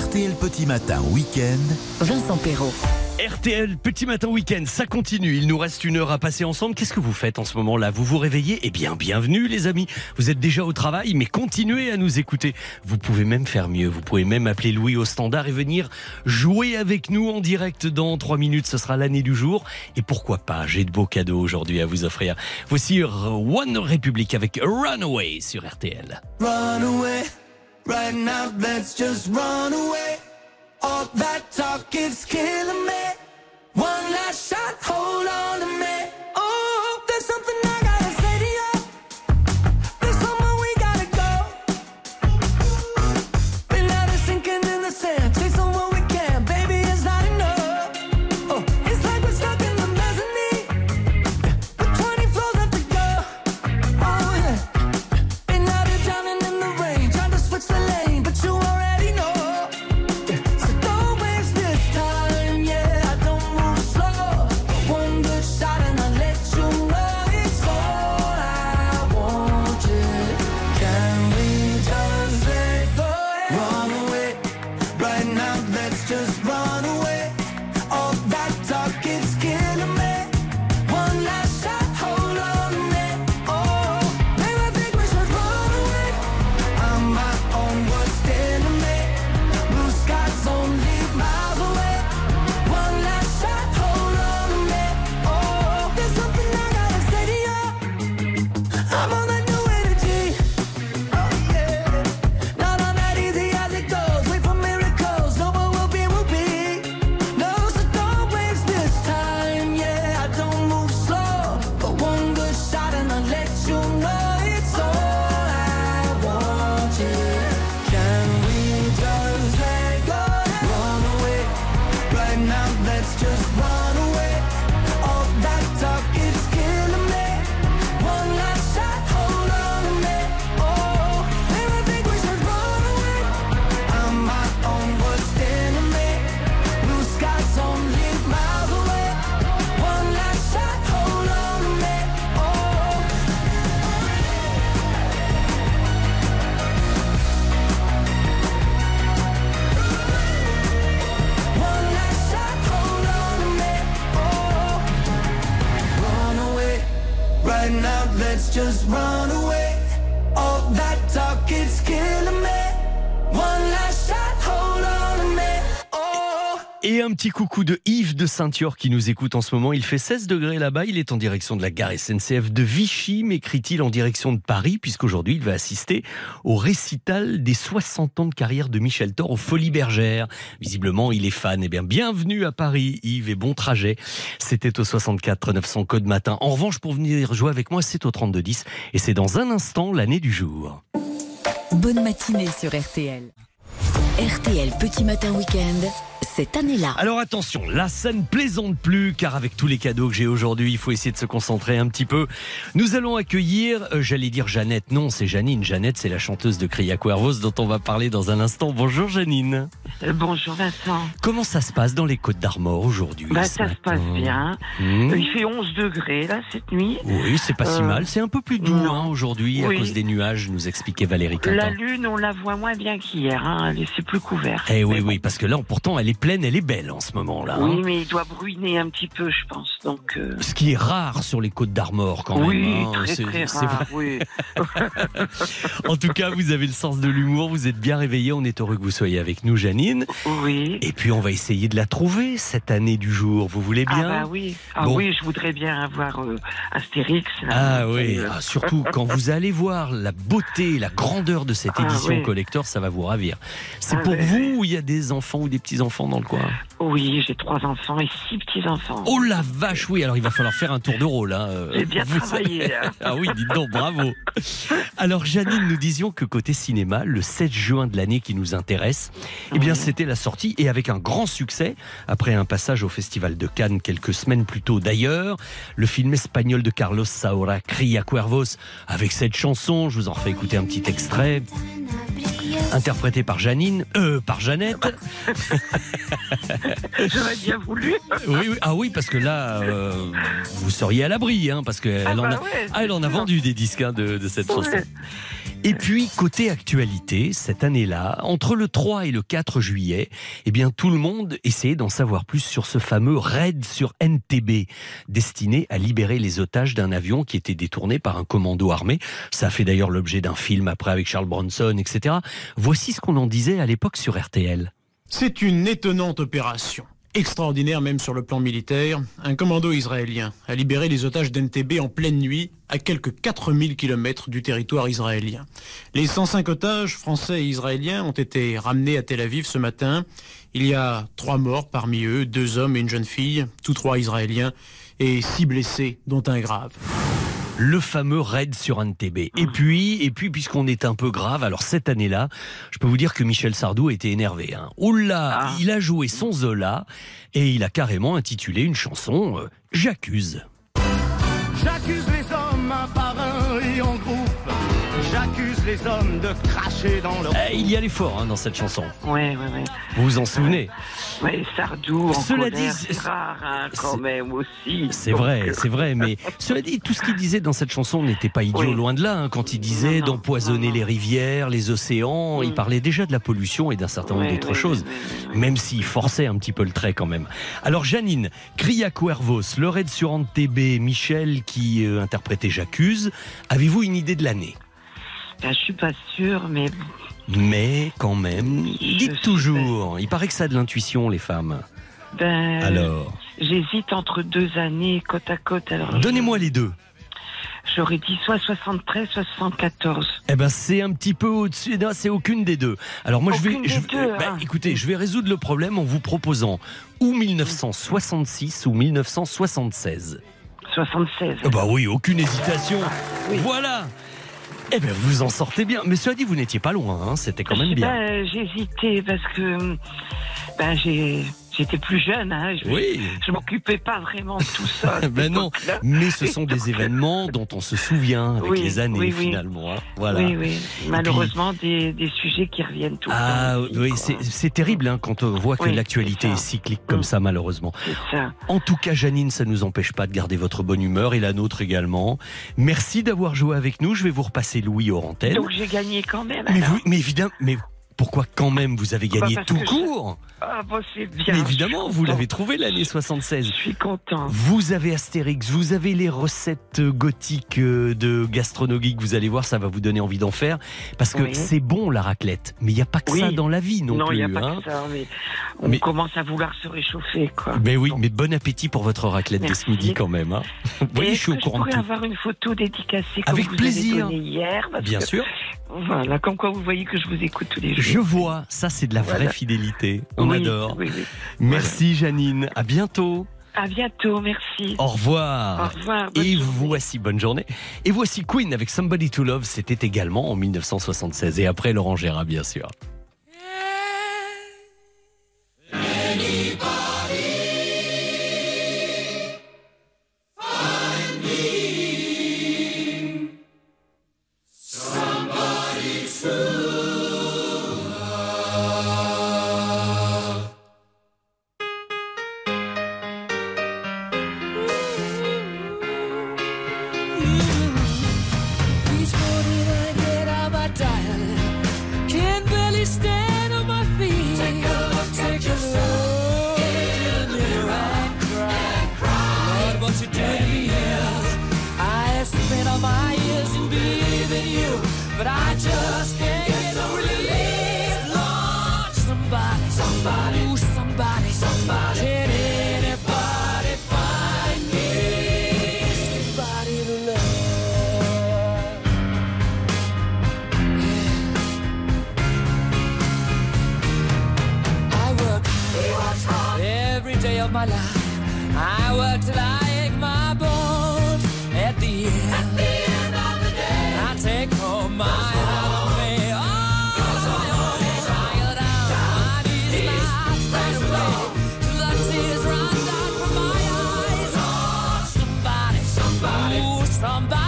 RTL Petit Matin Week-end. Vincent Perrault. RTL Petit Matin Week-end, ça continue. Il nous reste une heure à passer ensemble. Qu'est-ce que vous faites en ce moment-là? Vous vous réveillez? Eh bien, bienvenue les amis. Vous êtes déjà au travail, mais continuez à nous écouter. Vous pouvez même faire mieux. Vous pouvez même appeler Louis au standard et venir jouer avec nous en direct dans 3 minutes. Ce sera l'année du jour. Et pourquoi pas? J'ai de beaux cadeaux aujourd'hui à vous offrir. Voici One Republic avec Runaway sur RTL. Run away, right now, let's just run away. All that talk is killing me. One last shot, hold on Saint-Yor qui nous écoute en ce moment. Il fait 16 degrés là-bas. Il est en direction de la gare SNCF de Vichy, m'écrit-il en direction de Paris, puisqu'aujourd'hui il va assister au récital des 60 ans de carrière de Michel Thor aux Folies Bergères. Visiblement, il est fan. Eh bien, bienvenue à Paris, Yves, et bon trajet. C'était au 64 900 code matin. En revanche, pour venir jouer avec moi, c'est au 32 10 et c'est dans un instant l'année du jour. Bonne matinée sur RTL. RTL Petit Matin Week-end, cette année-là. Alors attention, là ça ne plaisante plus car avec tous les cadeaux que j'ai aujourd'hui, il faut essayer de se concentrer un petit peu. Nous allons accueillir, euh, j'allais dire Jeannette, non c'est Janine. Jeannette c'est la chanteuse de Cria Cuervos dont on va parler dans un instant. Bonjour Janine. Euh, bonjour Vincent. Comment ça se passe dans les Côtes d'Armor aujourd'hui Bah, ça se passe bien. Mmh. Euh, Il fait 11 degrés là cette nuit. Oui, c'est pas si Euh, mal. C'est un peu plus doux hein, aujourd'hui à cause des nuages, nous expliquait Valérie La Quintin. lune, on la voit moins bien qu'hier. Hein. elle- C'est plus couvert. Eh oui, bon. oui, parce que là, pourtant, elle est pleine, elle est belle en ce moment-là. hein. Oui, mais il doit bruiner un petit peu, je pense. Donc. euh, Ce qui est rare sur les côtes d'Armor quand oui, même. hein. très très rare. vrai. Oui. En tout cas, vous avez le sens de l'humour, vous êtes bien réveillé. On est heureux que vous soyez avec nous, Janine. oui. Et puis, on va essayer de la trouver cette année du jour. Vous voulez Ah bien? bah oui. Ah Bon. oui, je voudrais bien avoir euh, Astérix. là. Ah oui, Euh, Ah, surtout quand vous allez voir la beauté, la grandeur de cette Ah édition oui. collector, ça va vous ravir. C'est Ah pour ouais, vous ou il y a des enfants ou des petits-enfants dans le coin Oui, j'ai trois enfants et six petits enfants. Oh la vache, oui, alors il va falloir faire un tour de rôle. hein. J'ai bien vous- travaillé. hein. Ah oui, dites donc, bravo. Alors Janine, nous disions que côté cinéma, le 7 juin de l'année qui nous intéresse, eh bien Oui. c'était la sortie et avec un grand succès, après un passage au Festival de Cannes quelques semaines plus tôt d'ailleurs, le film espagnol de Carlos Saura, Cria Cuervos, avec cette chanson, je vous en refais écouter un petit extrait, interprété par Janine, euh, par Jeannette. J'aurais bien voulu. Oui, oui, ah oui, parce que là, euh, vous seriez à l'abri, hein, parce qu'elle Ah en, bah a, ouais, ah, elle en a vendu des disques hein, de, de cette chanson. Et puis, côté actualité, cette année-là, entre le 3 et le 4 juillet, eh bien, tout le monde essayait d'en savoir plus sur ce fameux raid sur NTB, destiné à libérer les otages d'un avion qui était détourné par un commando armé. Ça a fait d'ailleurs l'objet d'un film après avec Charles Bronson, etc. Voici ce qu'on en disait à l'époque sur RTL. C'est une étonnante opération. Extraordinaire même sur le plan militaire, un commando israélien a libéré les otages d'NTB en pleine nuit à quelques 4000 km du territoire israélien. Les 105 otages français et israéliens ont été ramenés à Tel Aviv ce matin. Il y a trois morts parmi eux, deux hommes et une jeune fille, tous trois israéliens, et six blessés, dont un grave. Le fameux raid sur NTB. Et puis, et puis, puisqu'on est un peu grave, alors cette année-là, je peux vous dire que Michel Sardou était énervé. Hein. Oula, Ah. il a joué son Zola et il a carrément intitulé une chanson euh, J'accuse. J'accuse les hommes un par un et en groupe. J'accuse les hommes de cracher dans leur. Eh, il y allait fort hein, dans cette chanson. Vous vous en souvenez Ouais, Sardou en Cela colère, dit, c'est rare hein, quand même aussi. C'est vrai, euh, c'est vrai, mais cela dit, tout ce qu'il disait dans cette chanson n'était pas idiot, Oui. loin de là. hein. Quand il disait d'empoisonner les rivières, les océans, il Mm. parlait déjà de la pollution et d'un certain nombre d'autres choses. même s'il forçait un petit peu le trait quand même. Alors Janine, Cria Cuervos, le raid sur Antebé, Michel qui euh, interprétait J'accuse, avez-vous une idée de l'année? Ben, je suis pas sûre, mais Mais quand même, Je dites toujours, il paraît que ça a de l'intuition les femmes. ben, Alors, j'hésite entre deux années côte à côte. Alors, donnez-moi les deux. J'aurais dit soit 73, soit 74. Eh ben c'est un petit peu au-dessus, non, c'est aucune des deux. Alors moi je vais, je, deux, ben, hein. écoutez, je vais résoudre le problème en vous proposant ou 1966 ou 1976. 76. Eh bah oui, aucune hésitation. Oui. Voilà. Eh ben vous en sortez bien. Mais cela dit, vous n'étiez pas loin, hein, c'était quand même bien. Ben, J'hésitais parce que ben, j'ai- j'étais plus jeune. Hein, je Oui. je m'occupais pas vraiment de tout ça. Ben non, mais ce sont des événements dont on se souvient avec Oui, les années oui, finalement. hein. Voilà. Oui, oui. Malheureusement, des, des sujets qui reviennent tout le Ah temps. oui, c'est terrible hein, quand on voit que l'actualité est cyclique comme Mm. ça malheureusement. Ça. En tout cas, Janine, ça ne nous empêche pas de garder votre bonne humeur et la nôtre également. Merci d'avoir joué avec nous. Je vais vous repasser Louis hors antenne. Donc j'ai gagné quand même. Mais, vous, mais évidemment, mais pourquoi quand même vous avez gagné Bah, parce tout je- court Ah, bon, c'est bien. Mais évidemment, je vous l'avez trouvé l'année 76. Je suis content. Vous avez Astérix, vous avez les recettes gothiques euh, de gastronomie que vous allez voir, ça va vous donner envie d'en faire. Parce que Oui. c'est bon la raclette, mais il n'y a pas que ça dans la vie non, Non, il plus. n'y a pas hein. que ça, mais on Mais- commence à vouloir se réchauffer, quoi. Mais oui, mais bon appétit pour votre raclette Merci. de ce midi quand même. hein. Oui, Et je suis au courant de pourrais tout. avoir une photo dédicacée comme Avec vous plaisir. avez donnée hier parce Bien que- sûr. Voilà, comme quoi vous voyez que je vous écoute tous les jours. Je vois, ça c'est de la vraie Voilà. fidélité. On Oui, adore. oui, oui. Merci Janine, à bientôt. À bientôt, merci. Au revoir. Au revoir, Et journée. voici, bonne journée. Et voici Queen avec Somebody to Love, c'était également en 1976. Et après Laurent Gérard, bien sûr. Somebody,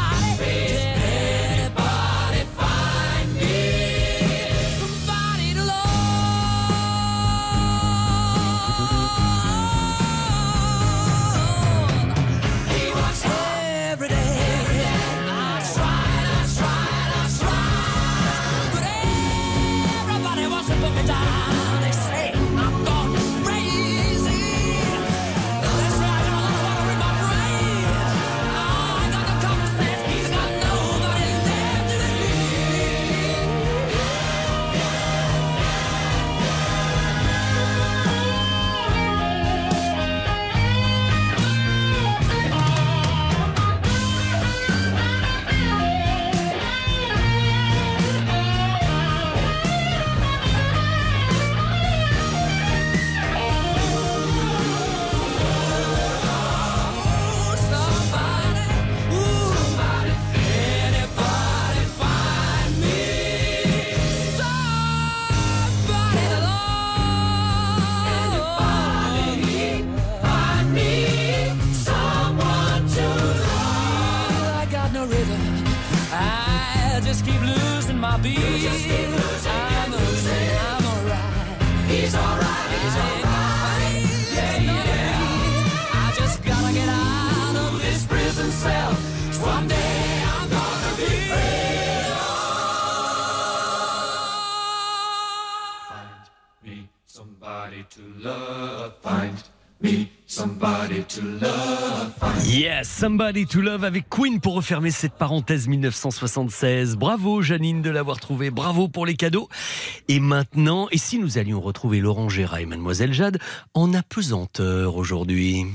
Somebody to Love avec Queen pour refermer cette parenthèse 1976. Bravo Janine de l'avoir trouvé, bravo pour les cadeaux. Et maintenant, et si nous allions retrouver Laurent Gérard et Mademoiselle Jade en apesanteur aujourd'hui?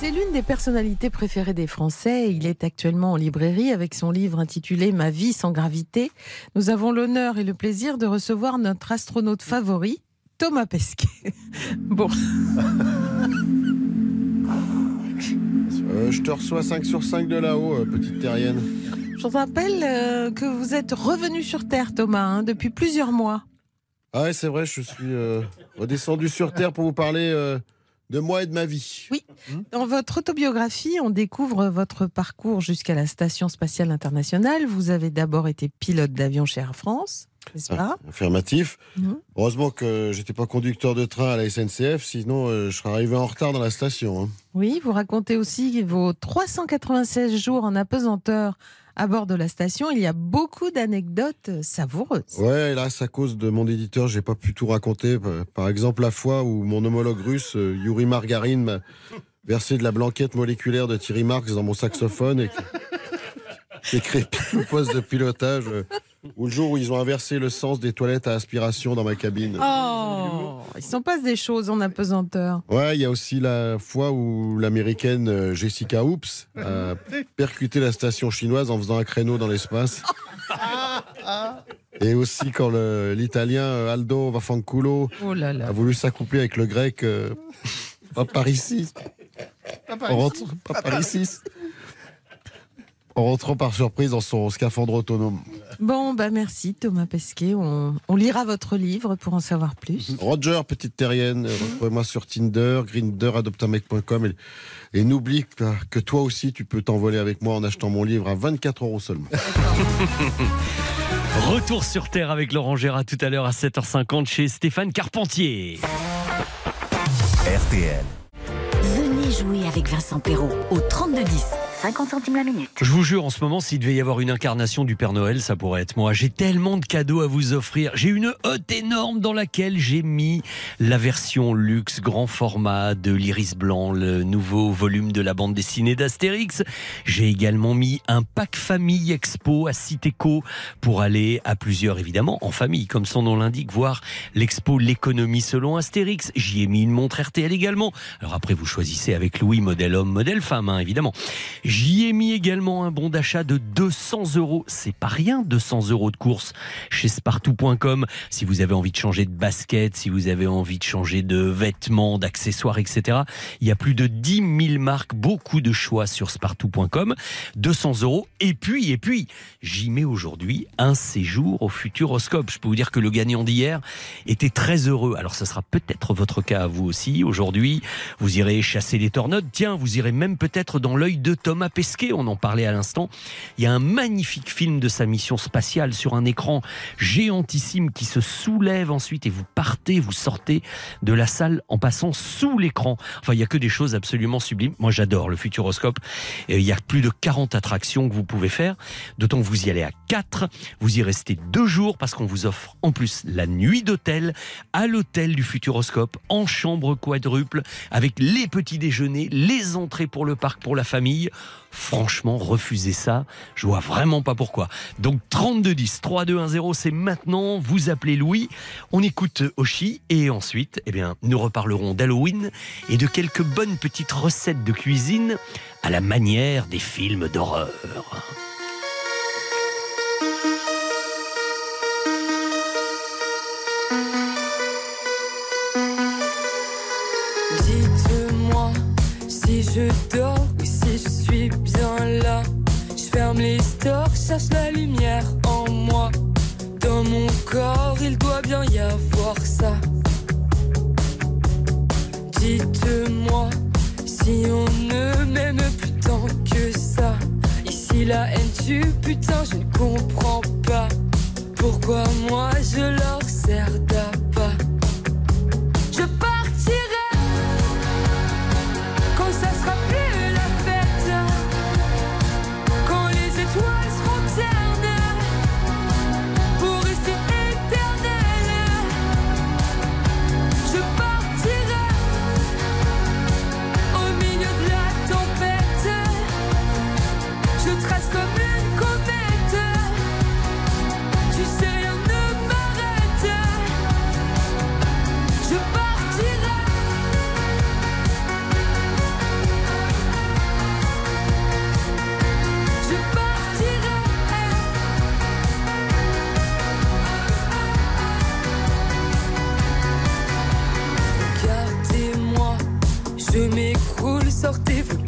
C'est l'une des personnalités préférées des Français. Il est actuellement en librairie avec son livre intitulé Ma vie sans gravité. Nous avons l'honneur et le plaisir de recevoir notre astronaute favori, Thomas Pesquet. Bon. Euh, je te reçois 5 sur 5 de là-haut, euh, petite terrienne. Je vous rappelle euh, que vous êtes revenu sur Terre, Thomas, hein, depuis plusieurs mois. Ah ouais, c'est vrai, je suis euh, redescendu sur Terre pour vous parler euh, de moi et de ma vie. Oui. Dans votre autobiographie, on découvre votre parcours jusqu'à la Station spatiale internationale. Vous avez d'abord été pilote d'avion chez Air France, n'est-ce pas Affirmatif. Mhm. Heureusement que j'étais pas conducteur de train à la SNCF, sinon euh, je serais arrivé en retard dans la station. hein. Oui, vous racontez aussi vos 396 jours en apesanteur À bord de la station, il y a beaucoup d'anecdotes savoureuses. Ouais, hélas, à cause de mon éditeur, j'ai pas pu tout raconter. Par exemple, la fois où mon homologue russe, euh, Yuri Margarine, m'a versé de la blanquette moléculaire de Thierry Marx dans mon saxophone et que j'ai créé le poste de pilotage. Ou le jour où ils ont inversé le sens des toilettes à aspiration dans ma cabine. Oh, il s'en passe des choses en apesanteur. Ouais, il y a aussi la fois où l'américaine euh, Jessica Oops a percuté la station chinoise en faisant un créneau dans l'espace. Et aussi quand l'italien euh, Aldo Vafanculo Oh là là. a voulu s'accoupler avec le grec euh, Paparicis. En rentrant, Paparicis. En rentrant par surprise dans son scaphandre autonome. Bon, bah merci Thomas Pesquet. On, on lira votre livre pour en savoir plus. Roger, petite terrienne, euh, retrouvez-moi sur Tinder, Grinder, adoptamec.com. Et, et n'oublie que, que toi aussi, tu peux t'envoler avec moi en achetant mon livre à 24 euros seulement. Retour sur Terre avec Laurent Gérard tout à l'heure à 7h50 chez Stéphane Carpentier. RTL. Venez jouer avec Vincent Perrault au 3210. 50 centimes la minute. Je vous jure, en ce moment, s'il devait y avoir une incarnation du Père Noël, ça pourrait être moi. J'ai tellement de cadeaux à vous offrir. J'ai une hotte énorme dans laquelle j'ai mis la version luxe grand format de l'Iris Blanc, le nouveau volume de la bande dessinée d'Astérix. J'ai également mis un pack famille expo à Citéco pour aller à plusieurs, évidemment, en famille, comme son nom l'indique, voir l'expo L'économie selon Astérix. J'y ai mis une montre RTL également. Alors après, vous choisissez avec Louis, modèle homme, modèle femme, hein, évidemment. J'y ai mis également un bon d'achat de 200 euros. C'est pas rien, 200 euros de course chez spartou.com. Si vous avez envie de changer de basket, si vous avez envie de changer de vêtements, d'accessoires, etc. Il y a plus de 10 000 marques, beaucoup de choix sur spartou.com. 200 euros. Et puis, et puis, j'y mets aujourd'hui un séjour au Futuroscope. Je peux vous dire que le gagnant d'hier était très heureux. Alors, ça sera peut-être votre cas à vous aussi. Aujourd'hui, vous irez chasser les tornades. Tiens, vous irez même peut-être dans l'œil de Thomas Pesquet. On en parlait à l'instant. Il y a un magnifique film de sa mission spatiale sur un écran géantissime qui se soulève ensuite et vous partez, vous sortez de la salle en passant sous l'écran. Enfin, il y a que des choses absolument sublimes. Moi, j'adore le Futuroscope. Et il y a plus de 40 attractions que vous pouvez faire. D'autant que vous y allez à 4. Vous y restez deux jours parce qu'on vous offre en plus la nuit d'hôtel à l'hôtel du Futuroscope en chambre quadruple avec les petits déjeuners, les entrées pour le parc pour la famille. Franchement, refusez ça. Je vois vraiment pas pourquoi. Donc 3210 3210, c'est maintenant. Vous appelez Louis. On écoute Oshi et ensuite, eh bien, nous reparlerons d'Halloween et de quelques bonnes petites recettes de cuisine à la manière des films d'horreur. Dites-moi si je dors cherche la lumière en moi. Dans mon corps, il doit bien y avoir ça. Dites-moi si on ne m'aime plus tant que ça. Ici la haine tue, putain, je ne comprends pas. Pourquoi moi je leur sers d'appât.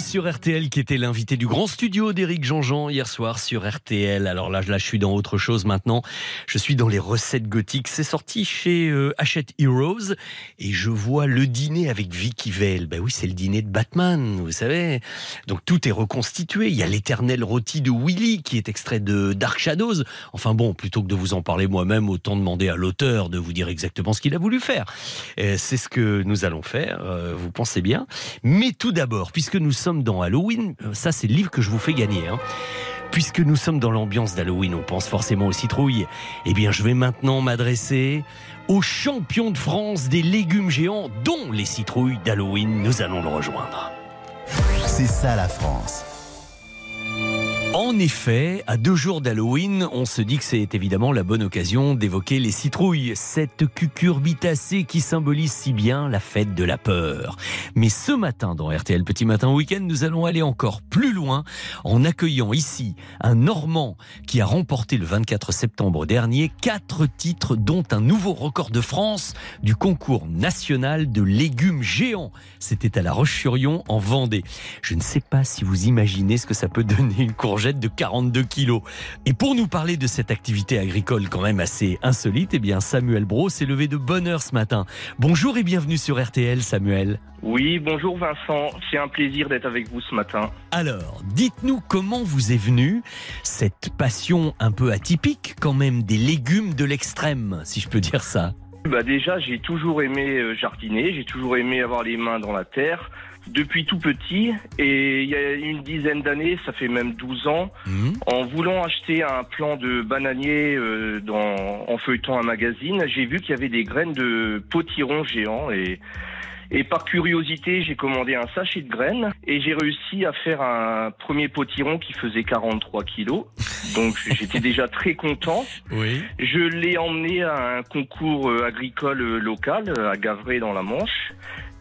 Sur RTL qui était l'invité du grand studio d'Éric Jean-Jean hier soir sur RTL. Alors là, là, je suis dans autre chose maintenant. Je suis dans les recettes gothiques. C'est sorti chez euh, Hachette Heroes et je vois le dîner avec Vicky Vale. Ben oui, c'est le dîner de Batman, vous savez. Donc tout est reconstitué. Il y a l'éternel rôti de Willy qui est extrait de Dark Shadows. Enfin bon, plutôt que de vous en parler moi-même, autant demander à l'auteur de vous dire exactement ce qu'il a voulu faire. Euh, C'est ce que nous allons faire. euh, vous pensez bien. Mais tout d'abord, puisque nous sommes dans Halloween, ça c'est le livre que je vous fais gagner. hein. Puisque nous sommes dans l'ambiance d'Halloween, on pense forcément aux citrouilles. Eh bien, je vais maintenant m'adresser aux champions de France des légumes géants, dont les citrouilles d'Halloween. Nous allons le rejoindre. C'est ça la France. En effet, à deux jours d'Halloween, on se dit que c'est évidemment la bonne occasion d'évoquer les citrouilles, cette cucurbitacée qui symbolise si bien la fête de la peur. Mais ce matin, dans RTL Petit Matin Week-end, nous allons aller encore plus loin en accueillant ici un Normand qui a remporté le 24 septembre dernier quatre titres, dont un nouveau record de France du concours national de légumes géants. C'était à La Roche-sur-Yon en Vendée. Je ne sais pas si vous imaginez ce que ça peut donner une courgette de 42 kilos. Et pour nous parler de cette activité agricole quand même assez insolite, eh bien Samuel Bro s'est levé de bonne heure ce matin. Bonjour et bienvenue sur RTL Samuel. Oui, bonjour Vincent, c'est un plaisir d'être avec vous ce matin. Alors, dites-nous comment vous est venue cette passion un peu atypique quand même des légumes de l'extrême, si je peux dire ça. Bah déjà, j'ai toujours aimé euh, jardiner, j'ai toujours aimé avoir les mains dans la terre depuis tout petit et il y a une dizaine d'années, ça fait même 12 ans, en voulant acheter un plant de bananier euh, dans, en feuilletant un magazine, j'ai vu qu'il y avait des graines de potiron géants et et par curiosité, j'ai commandé un sachet de graines et j'ai réussi à faire un premier potiron qui faisait 43 kilos. Donc j'étais déjà très content. Oui. Je l'ai emmené à un concours euh, agricole euh, local à Gavray dans la Manche.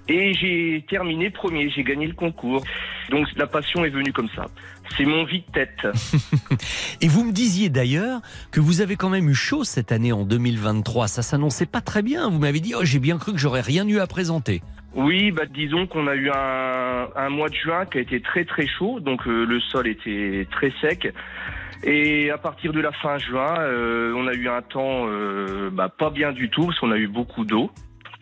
Et j'ai terminé premier, j'ai gagné le concours. Donc la passion est venue comme ça. C'est mon vide-tête. Et vous me disiez d'ailleurs que vous avez quand même eu chaud cette année en 2023. Ça s'annonçait pas très bien. Vous m'avez dit, oh, j'ai bien cru que j'aurais rien eu à présenter. Oui, bah disons qu'on a eu un, un mois de juin qui a été très très chaud, donc euh, le sol était très sec. Et à partir de la fin juin, euh, on a eu un temps euh, bah, pas bien du tout, parce qu'on a eu beaucoup d'eau,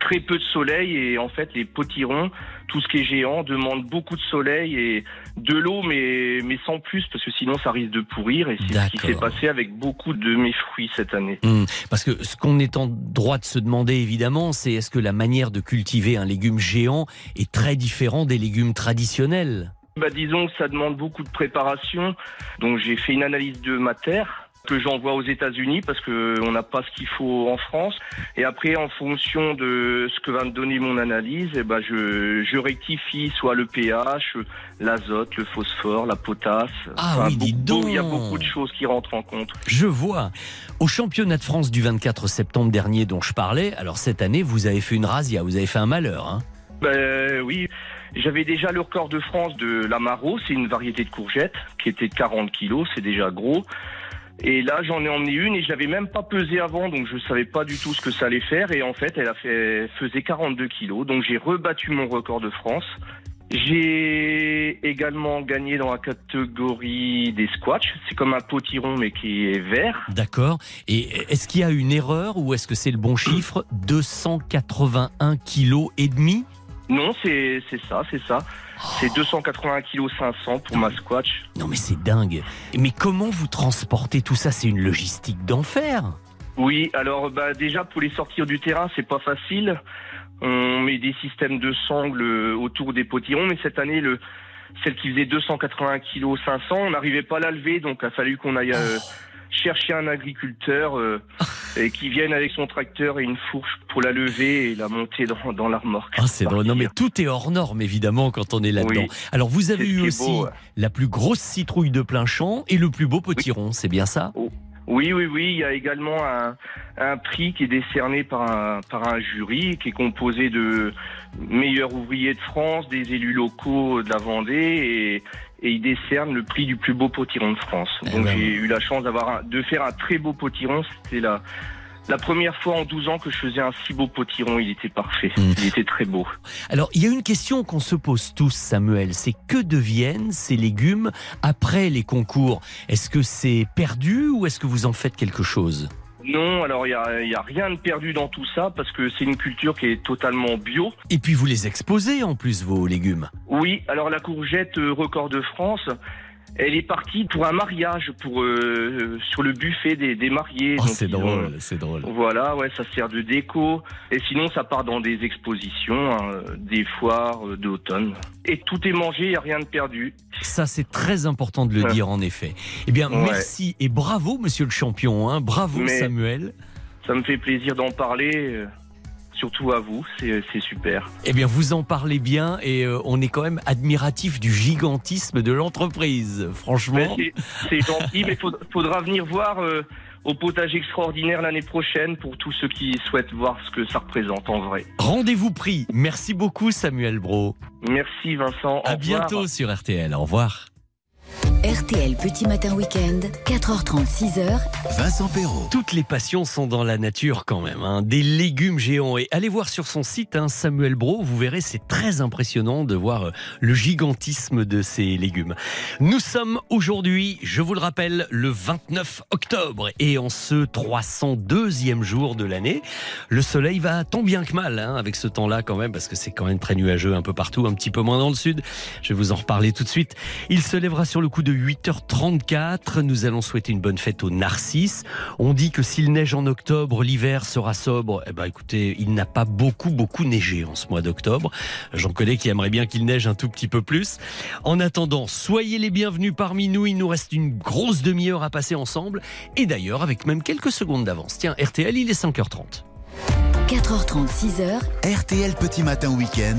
très peu de soleil, et en fait les potirons, tout ce qui est géant, demande beaucoup de soleil et de l'eau, mais, mais sans plus, parce que sinon ça risque de pourrir, et c'est ce qui s'est passé avec beaucoup de mes fruits cette année. Hmm, Parce que ce qu'on est en droit de se demander évidemment, c'est est-ce que la manière de cultiver un légume géant est très différente des légumes traditionnels? Bah, disons que ça demande beaucoup de préparation. Donc j'ai fait une analyse de ma terre que j'envoie aux États-Unis parce que on n'a pas ce qu'il faut en France. Et après, en fonction de ce que va me donner mon analyse, eh ben je, je rectifie soit le pH, l'azote, le phosphore, la potasse. Ah oui, dis beaucoup- Il y a donc. beaucoup de choses qui rentrent en compte. Je vois. Au championnat de France du 24 septembre dernier dont je parlais, alors cette année, vous avez fait une razzia, vous avez fait un malheur. Hein Ben oui, j'avais déjà le record de France de l'amaro, c'est une variété de courgettes qui était de 40 kilos, c'est déjà gros. Et là, j'en ai emmené une et je l'avais même pas pesée avant, donc je savais pas du tout ce que ça allait faire. Et en fait, elle faisait 42 kilos, donc j'ai rebattu mon record de France. J'ai également gagné dans la catégorie des squatchs. C'est comme un potiron mais qui est vert. D'accord. Et est-ce qu'il y a une erreur ou est-ce que c'est le bon chiffre? 281 kilos et demi Non, c'est c'est ça, c'est ça. C'est 281 kg 500 pour ma squatch. Non mais c'est dingue. Mais comment vous transportez tout ça? C'est une logistique d'enfer. Oui, alors bah, déjà pour les sortir du terrain, c'est pas facile. On met des systèmes de sangles euh, autour des potirons, mais cette année, le, celle qui faisait 280 kg 500, on n'arrivait pas à la lever, donc il a fallu qu'on aille euh, chercher un agriculteur euh, et qui vienne avec son tracteur et une fourche pour la lever et la monter dans, dans la remorque. Ah, c'est drôle. Non, mais tout est hors norme, évidemment, quand on est là-dedans. Oui. Alors, vous avez eu aussi beau, ouais. la plus grosse citrouille de plein champ et le plus beau potiron, c'est bien ça? Oui, oui, oui. Il y a également un, un prix qui est décerné par un, par un jury qui est composé de meilleurs ouvriers de France, des élus locaux de la Vendée et, et il décerne le prix du plus beau potiron de France. Donc ben j'ai eu la chance d'avoir de faire un très beau potiron. C'était la la première fois en 12 ans que je faisais un si beau potiron, il était parfait. Il était très beau. Alors, il y a une question qu'on se pose tous, Samuel, c'est que deviennent ces légumes après les concours? Est-ce que c'est perdu ou est-ce que vous en faites quelque chose? Non, alors il n'y a rien de perdu dans tout ça parce que c'est une culture qui est totalement bio. Et puis vous les exposez en plus, vos légumes? Oui, alors la courgette euh, record de France, elle est partie pour un mariage, pour euh, sur le buffet des, des mariés. Oh, c'est ont- drôle, c'est drôle. Voilà, ouais, ça sert de déco. Et sinon, ça part dans des expositions, hein, des foires euh, d'automne. Et tout est mangé, il n'y a rien de perdu. Ça, c'est très important de le Ouais. dire, en effet. Eh bien, Ouais. merci et bravo, monsieur le champion. hein. Bravo, Mais- Samuel. Ça me fait plaisir d'en parler, euh, surtout à vous, c'est c'est super. Eh bien, vous en parlez bien et euh, on est quand même admiratif du gigantisme de l'entreprise. Franchement. Mais c'est- gentil, mais il faudra venir voir euh, au potage extraordinaire l'année prochaine pour tous ceux qui souhaitent voir ce que ça représente en vrai. Rendez-vous pris. Merci beaucoup, Samuel Bro. Merci Vincent. À bientôt sur RTL. Au revoir. RTL Petit Matin Week-end, 4h30, 6h. Vincent Perrault. Toutes les passions sont dans la nature quand même. hein. Des légumes géants. Et allez voir sur son site, hein, Samuel Bro, vous verrez, c'est très impressionnant de voir euh, le gigantisme de ces légumes. Nous sommes aujourd'hui, je vous le rappelle, le 29 octobre. Et en ce 302e jour de l'année, le soleil va tant bien que mal hein, avec ce temps-là quand même, parce que c'est quand même très nuageux un peu partout, un petit peu moins dans le sud. Je vais vous en reparler tout de suite. Il se lèvera sur le coup de 8h34. Nous allons souhaiter une bonne fête aux narcisses. On dit que s'il neige en octobre, l'hiver sera sobre. Eh ben, écoutez, il n'a pas beaucoup, beaucoup neigé en ce mois d'octobre. J'en connais qui aimeraient bien qu'il neige un tout petit peu plus. En attendant, soyez les bienvenus parmi nous. Il nous reste une grosse demi-heure à passer ensemble. Et d'ailleurs, avec même quelques secondes d'avance. Tiens, RTL, il est 5h30. 4h30, 6h. RTL Petit Matin Week-end,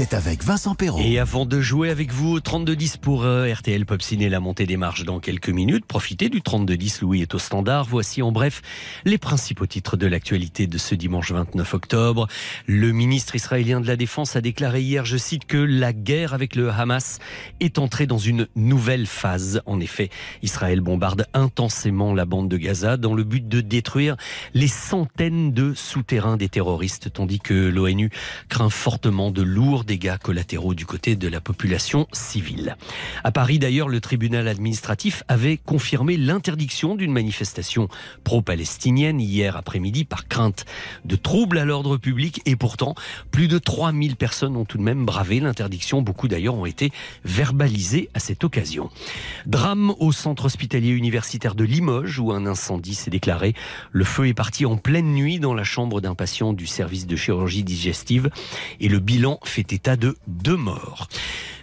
c'est avec Vincent Perrault. Et avant de jouer avec vous au 32-10 pour euh, RTL Pop Ciné, la montée des marches dans quelques minutes, profitez du 32-10, Louis est au standard. Voici en bref les principaux titres de l'actualité de ce dimanche 29 octobre. Le ministre israélien de la Défense a déclaré hier, je cite, que la guerre avec le Hamas est entrée dans une nouvelle phase. En effet, Israël bombarde intensément la bande de Gaza dans le but de détruire les centaines de souterrains des terroristes, tandis que l'ONU craint fortement de lourds dégâts collatéraux du côté de la population civile. À Paris, d'ailleurs, le tribunal administratif avait confirmé l'interdiction d'une manifestation pro-palestinienne hier après-midi par crainte de troubles à l'ordre public et pourtant, plus de 3000 personnes ont tout de même bravé l'interdiction. Beaucoup d'ailleurs ont été verbalisées à cette occasion. Drame au centre hospitalier universitaire de Limoges où un incendie s'est déclaré. Le feu est parti en pleine nuit dans la chambre d'un patient du service de chirurgie digestive et le bilan fait état de deux morts.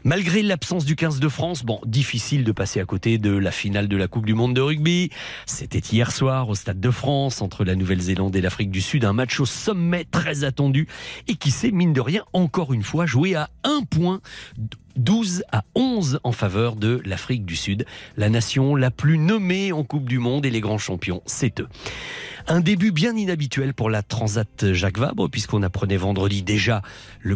Malgré l'absence du 15 de France, bon, difficile de passer à côté de la finale de la Coupe du Monde de rugby. C'était hier soir au Stade de France entre la Nouvelle-Zélande et l'Afrique du Sud, un match au sommet très attendu et qui s'est, mine de rien, encore une fois joué à un point. 12 à 11 en faveur de l'Afrique du Sud, la nation la plus nommée en Coupe du Monde et les grands champions, c'est eux. Un début bien inhabituel pour la Transat Jacques Vabre, puisqu'on apprenait vendredi déjà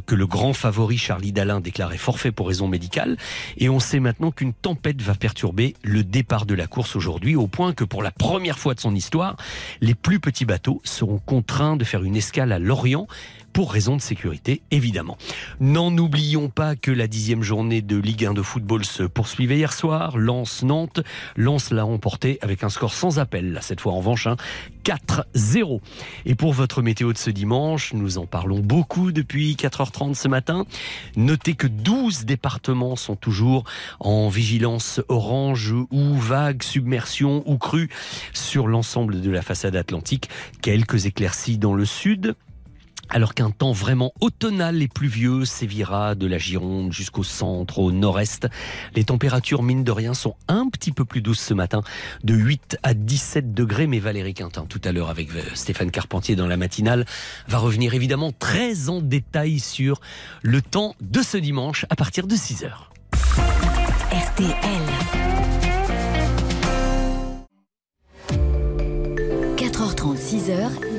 que le grand favori Charlie Dalin déclarait forfait pour raison médicale. Et on sait maintenant qu'une tempête va perturber le départ de la course aujourd'hui, au point que pour la première fois de son histoire, les plus petits bateaux seront contraints de faire une escale à Lorient pour raison de sécurité, évidemment. N'en oublions pas que la dixième journée de Ligue 1 de football se poursuivait hier soir. Lens-Nantes. Lens l'a remporté avec un score sans appel, là, cette fois en revanche, hein, 4-0. Et pour votre météo de ce dimanche, nous en parlons beaucoup depuis 4h30 ce matin. Notez que 12 départements sont toujours en vigilance orange ou vague, submersion ou crue sur l'ensemble de la façade atlantique. Quelques éclaircies dans le sud. Alors qu'un temps vraiment automnal et pluvieux sévira de la Gironde jusqu'au centre, au nord-est. Les températures, mine de rien, sont un petit peu plus douces ce matin, de 8 à 17 degrés. Mais Valérie Quintin, tout à l'heure avec euh, Stéphane Carpentier dans la matinale, va revenir évidemment très en détail sur le temps de ce dimanche à partir de 6 heures. RTL. 4h30, 6h.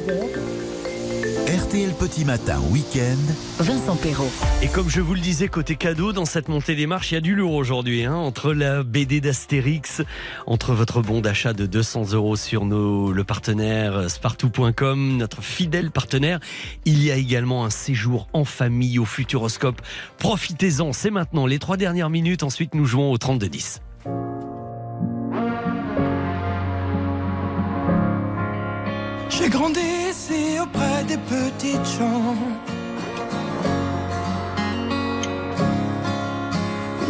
RTL Petit Matin Week-end. Vincent Perrault. Et comme je vous le disais, côté cadeau, dans cette montée des marches, il y a du lourd aujourd'hui. hein, entre la BD d'Astérix, entre votre bon d'achat de 200 euros sur nos, le partenaire spartou.com, notre fidèle partenaire, il y a également un séjour en famille au Futuroscope. Profitez-en, c'est maintenant les trois dernières minutes. Ensuite, nous jouons au 32-10. J'ai grandi auprès des petites gens.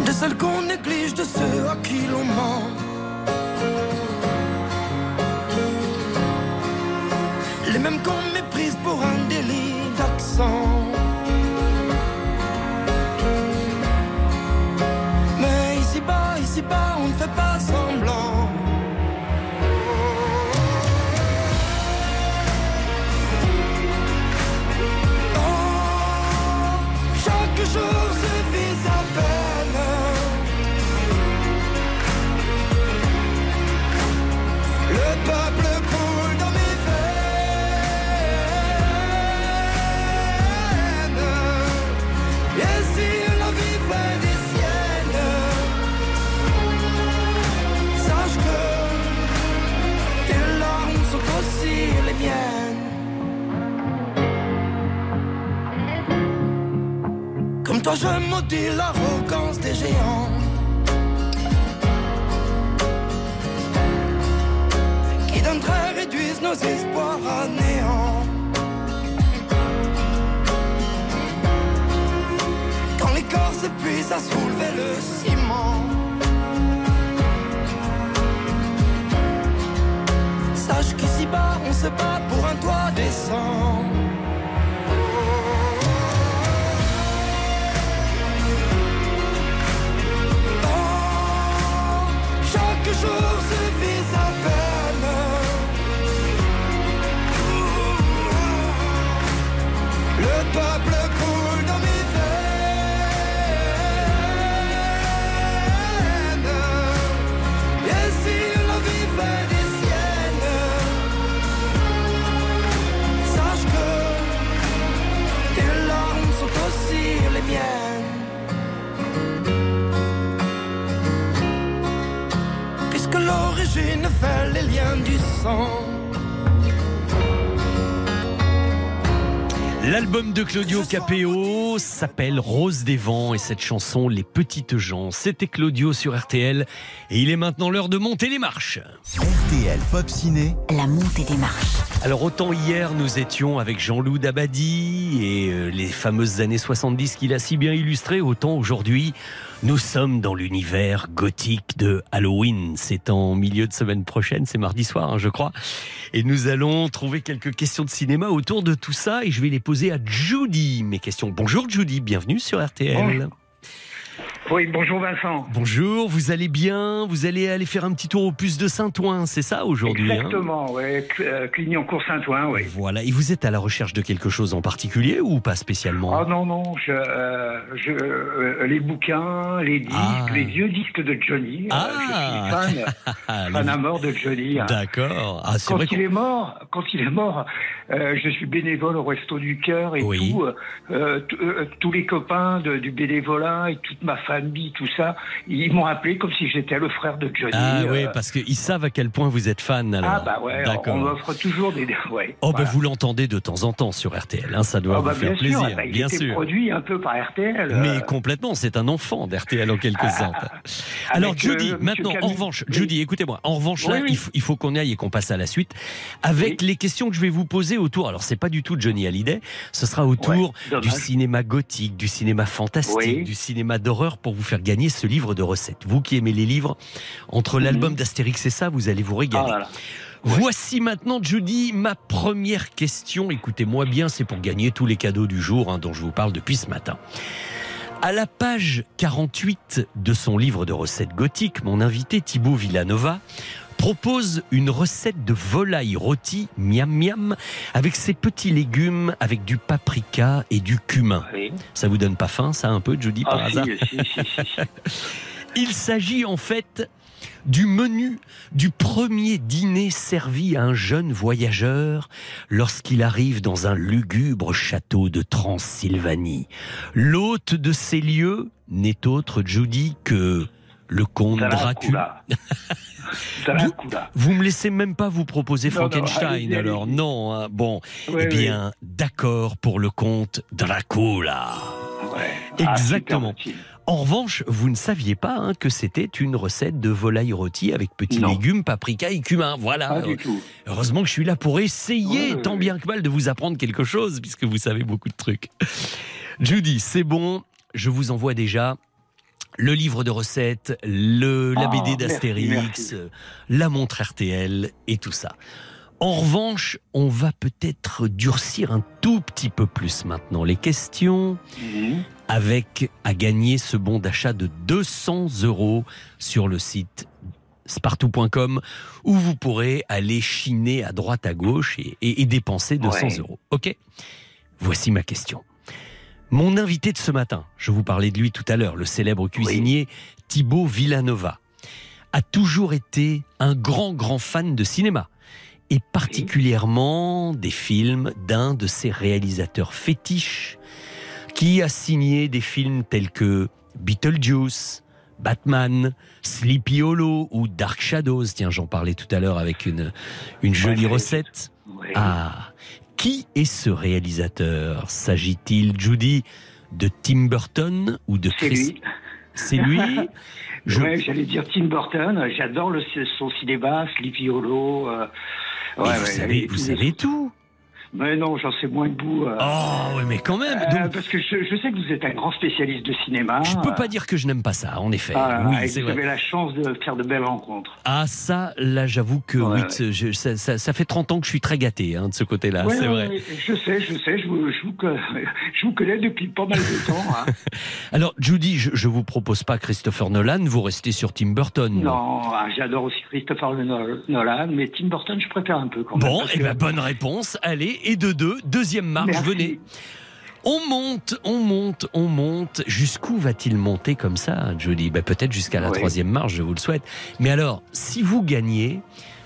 De celles qu'on néglige, de ceux à qui l'on ment. Les mêmes qu'on méprise pour un délit d'accent. Mais ici-bas, ici-bas, on ne fait pas semblant. Je maudis l'arrogance des géants. Qui d'un trait réduisent nos espoirs à néant. Quand les corps s'épuisent à soulever le ciment. Sache qu'ici-bas, on se bat pour un toit décent. Sang. L'album de Claudio Capéo s'appelle Rose des Vents et cette chanson Les Petites gens. C'était Claudio sur RTL et il est maintenant l'heure de monter les marches. RTL Pop Ciné. La montée des marches. Alors autant hier nous étions avec Jean-Loup Dabadi et euh, les fameuses années 70 qu'il a si bien illustrées, autant aujourd'hui nous sommes dans l'univers gothique de Halloween. C'est en milieu de semaine prochaine, c'est mardi soir hein, je crois. Et nous allons trouver quelques questions de cinéma autour de tout ça et je vais les poser à Judy. Mes questions. Bonjour Judy, bienvenue sur RTL. Bonjour. Oui, bonjour Vincent. Bonjour, vous allez bien? Vous allez aller faire un petit tour au puce de Saint-Ouen, c'est ça aujourd'hui hein? Exactement, Cl- euh, Clignancourt Saint-Ouen, oui. Voilà, et vous êtes à la recherche de quelque chose en particulier ou pas spécialement? Ah non, non, je, euh, je, euh, les bouquins, les disques, Ah. les vieux disques de Johnny. euh, Ah. je suis fan, fan à mort de Johnny. hein. D'accord. Ah, c'est quand il est mort, quand il est mort, euh, je suis bénévole au Resto du Cœur et tout. euh, euh, tous les copains de- du bénévolat et toute ma famille, tout ça, ils m'ont appelé comme si j'étais le frère de Johnny. Ah oui, parce qu'ils savent à quel point vous êtes fan alors. ah bah ouais, D'accord. on m'offre toujours des... Ouais, Oh voilà. bah vous l'entendez de temps en temps sur RTL, hein, ça doit Ah vous bah, faire bien plaisir, sûr, bah, il bien sûr. produit un peu par RTL. Mais complètement, c'est un enfant d'RTL en quelque sorte. Alors Judy, maintenant, en revanche. Judy, écoutez-moi, en revanche là, Oui, il faut, il faut qu'on aille et qu'on passe à la suite avec les questions que je vais vous poser autour. Alors c'est pas du tout Johnny Hallyday, ce sera autour Ouais, du cinéma gothique, du cinéma fantastique, Oui. du cinéma d'horreur pour vous faire gagner ce livre de recettes. Vous qui aimez les livres, entre l'album d'Astérix et ça, vous allez vous régaler. Mhm. Ah là là. Voici maintenant, Judy, ma première question. Écoutez-moi bien, c'est pour gagner tous les cadeaux du jour hein, dont je vous parle depuis ce matin. À la page 48 de son livre de recettes gothiques, mon invité Thibaut Villanova propose une recette de volaille rôtie miam miam avec ses petits légumes avec du paprika et du cumin. Ça vous donne pas faim ça un peu Judy par Ah, hasard si, si, si, si. Il s'agit en fait du menu du premier dîner servi à un jeune voyageur lorsqu'il arrive dans un lugubre château de Transylvanie. L'hôte de ces lieux n'est autre, Judy, que le comte Dracula. vous, vous me laissez même pas vous proposer Non, Frankenstein alors. non hein. bon Oui, eh oui. bien d'accord pour le comte Dracula. Ah, exactement. En revanche vous ne saviez pas hein, que c'était une recette de volaille rôtie avec petits légumes paprika et cumin. Voilà. Pas du tout. heureusement que je suis là pour essayer Ouais, tant ouais, bien que mal de vous apprendre quelque chose puisque vous savez beaucoup de trucs. Judy c'est bon. Je vous envoie déjà le livre de recettes, le, la Ah, BD merci, d'Astérix, euh, la montre RTL et tout ça. En revanche, on va peut-être durcir un tout petit peu plus maintenant les questions Mhm. avec à gagner ce bon d'achat de 200 euros sur le site spartou.com où vous pourrez aller chiner à droite à gauche et, et- et dépenser 200 Ouais. euros. Ok? Voici ma question. Mon invité de ce matin, je vous parlais de lui tout à l'heure, le célèbre cuisinier Thibaut Villanova, a toujours été un grand, grand fan de cinéma et particulièrement des films d'un de ses réalisateurs fétiches qui a signé des films tels que Beetlejuice, Batman, Sleepy Hollow ou Dark Shadows. Tiens, j'en parlais tout à l'heure avec une, une jolie recette. Ah, qui est ce réalisateur? S'agit-il, Judy, de Tim Burton ou de C'est Chris lui. C'est lui Je- Ouais, j'allais dire Tim Burton. J'adore le, son cinéma, Sleepy Hollow. euh, ouais, vous ouais, savez, les- vous savez tout. Mais non, j'en sais moins de bout. euh. Oh, ouais, mais quand même. Euh, parce que je, je sais que vous êtes un grand spécialiste de cinéma. Je peux pas dire que je n'aime pas ça, en effet. Ah, oui, vous vrai. avez la chance de faire de belles rencontres. Ah ça, là j'avoue que oui, je- ça, ça- ça fait 30 ans que je suis très gâté hein, de ce côté-là, Ouais, c'est vrai. je sais, je sais, je vous, je vous je vous connais depuis pas mal de temps. hein. Alors Judy, je, je vous propose pas Christopher Nolan, vous restez sur Tim Burton. Non, ah, j'adore aussi Christopher Nolan, mais Tim Burton, je préfère un peu quand même. Bon, et que- ben bonne réponse. Allez, et de deux, deuxième marche, Merci. venez. On monte, on monte, on monte. Jusqu'où va-t-il monter comme ça, Judy ben, Peut-être jusqu'à la Oui. troisième marche, je vous le souhaite. Mais alors, si vous gagnez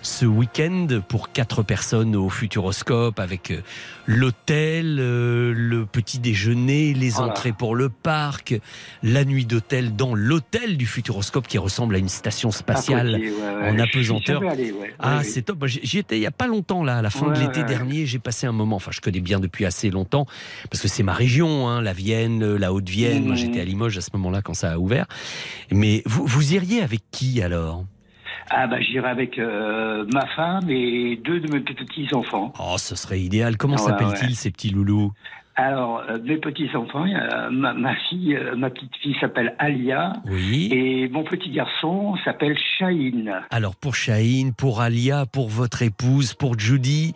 ce week-end pour quatre personnes au Futuroscope avec euh, l'hôtel, euh, le petit déjeuner, les Voilà. entrées pour le parc, la nuit d'hôtel dans l'hôtel du Futuroscope qui ressemble à une station spatiale ouais, ouais. en apesanteur. ouais. Ah, c'est top. J'y étais il y a pas longtemps là, à la fin de l'été dernier. J'ai passé un moment. Enfin, je connais bien depuis assez longtemps parce que c'est ma région, hein, la Vienne, la Haute-Vienne. Moi, Mhm. j'étais à Limoges à ce moment-là quand ça a ouvert. Mais vous, vous iriez avec qui alors? Ah bah j'irai avec euh, ma femme et deux de mes petits enfants. Oh, ce serait idéal. Comment Ouais, s'appellent-ils ouais. ces petits loulous? Alors euh, mes petits enfants, il y a ma, ma fille, euh, ma petite fille s'appelle Alia Oui. et mon petit garçon s'appelle Shaheen. Alors pour Shaheen, pour Alia, pour votre épouse, pour Judy,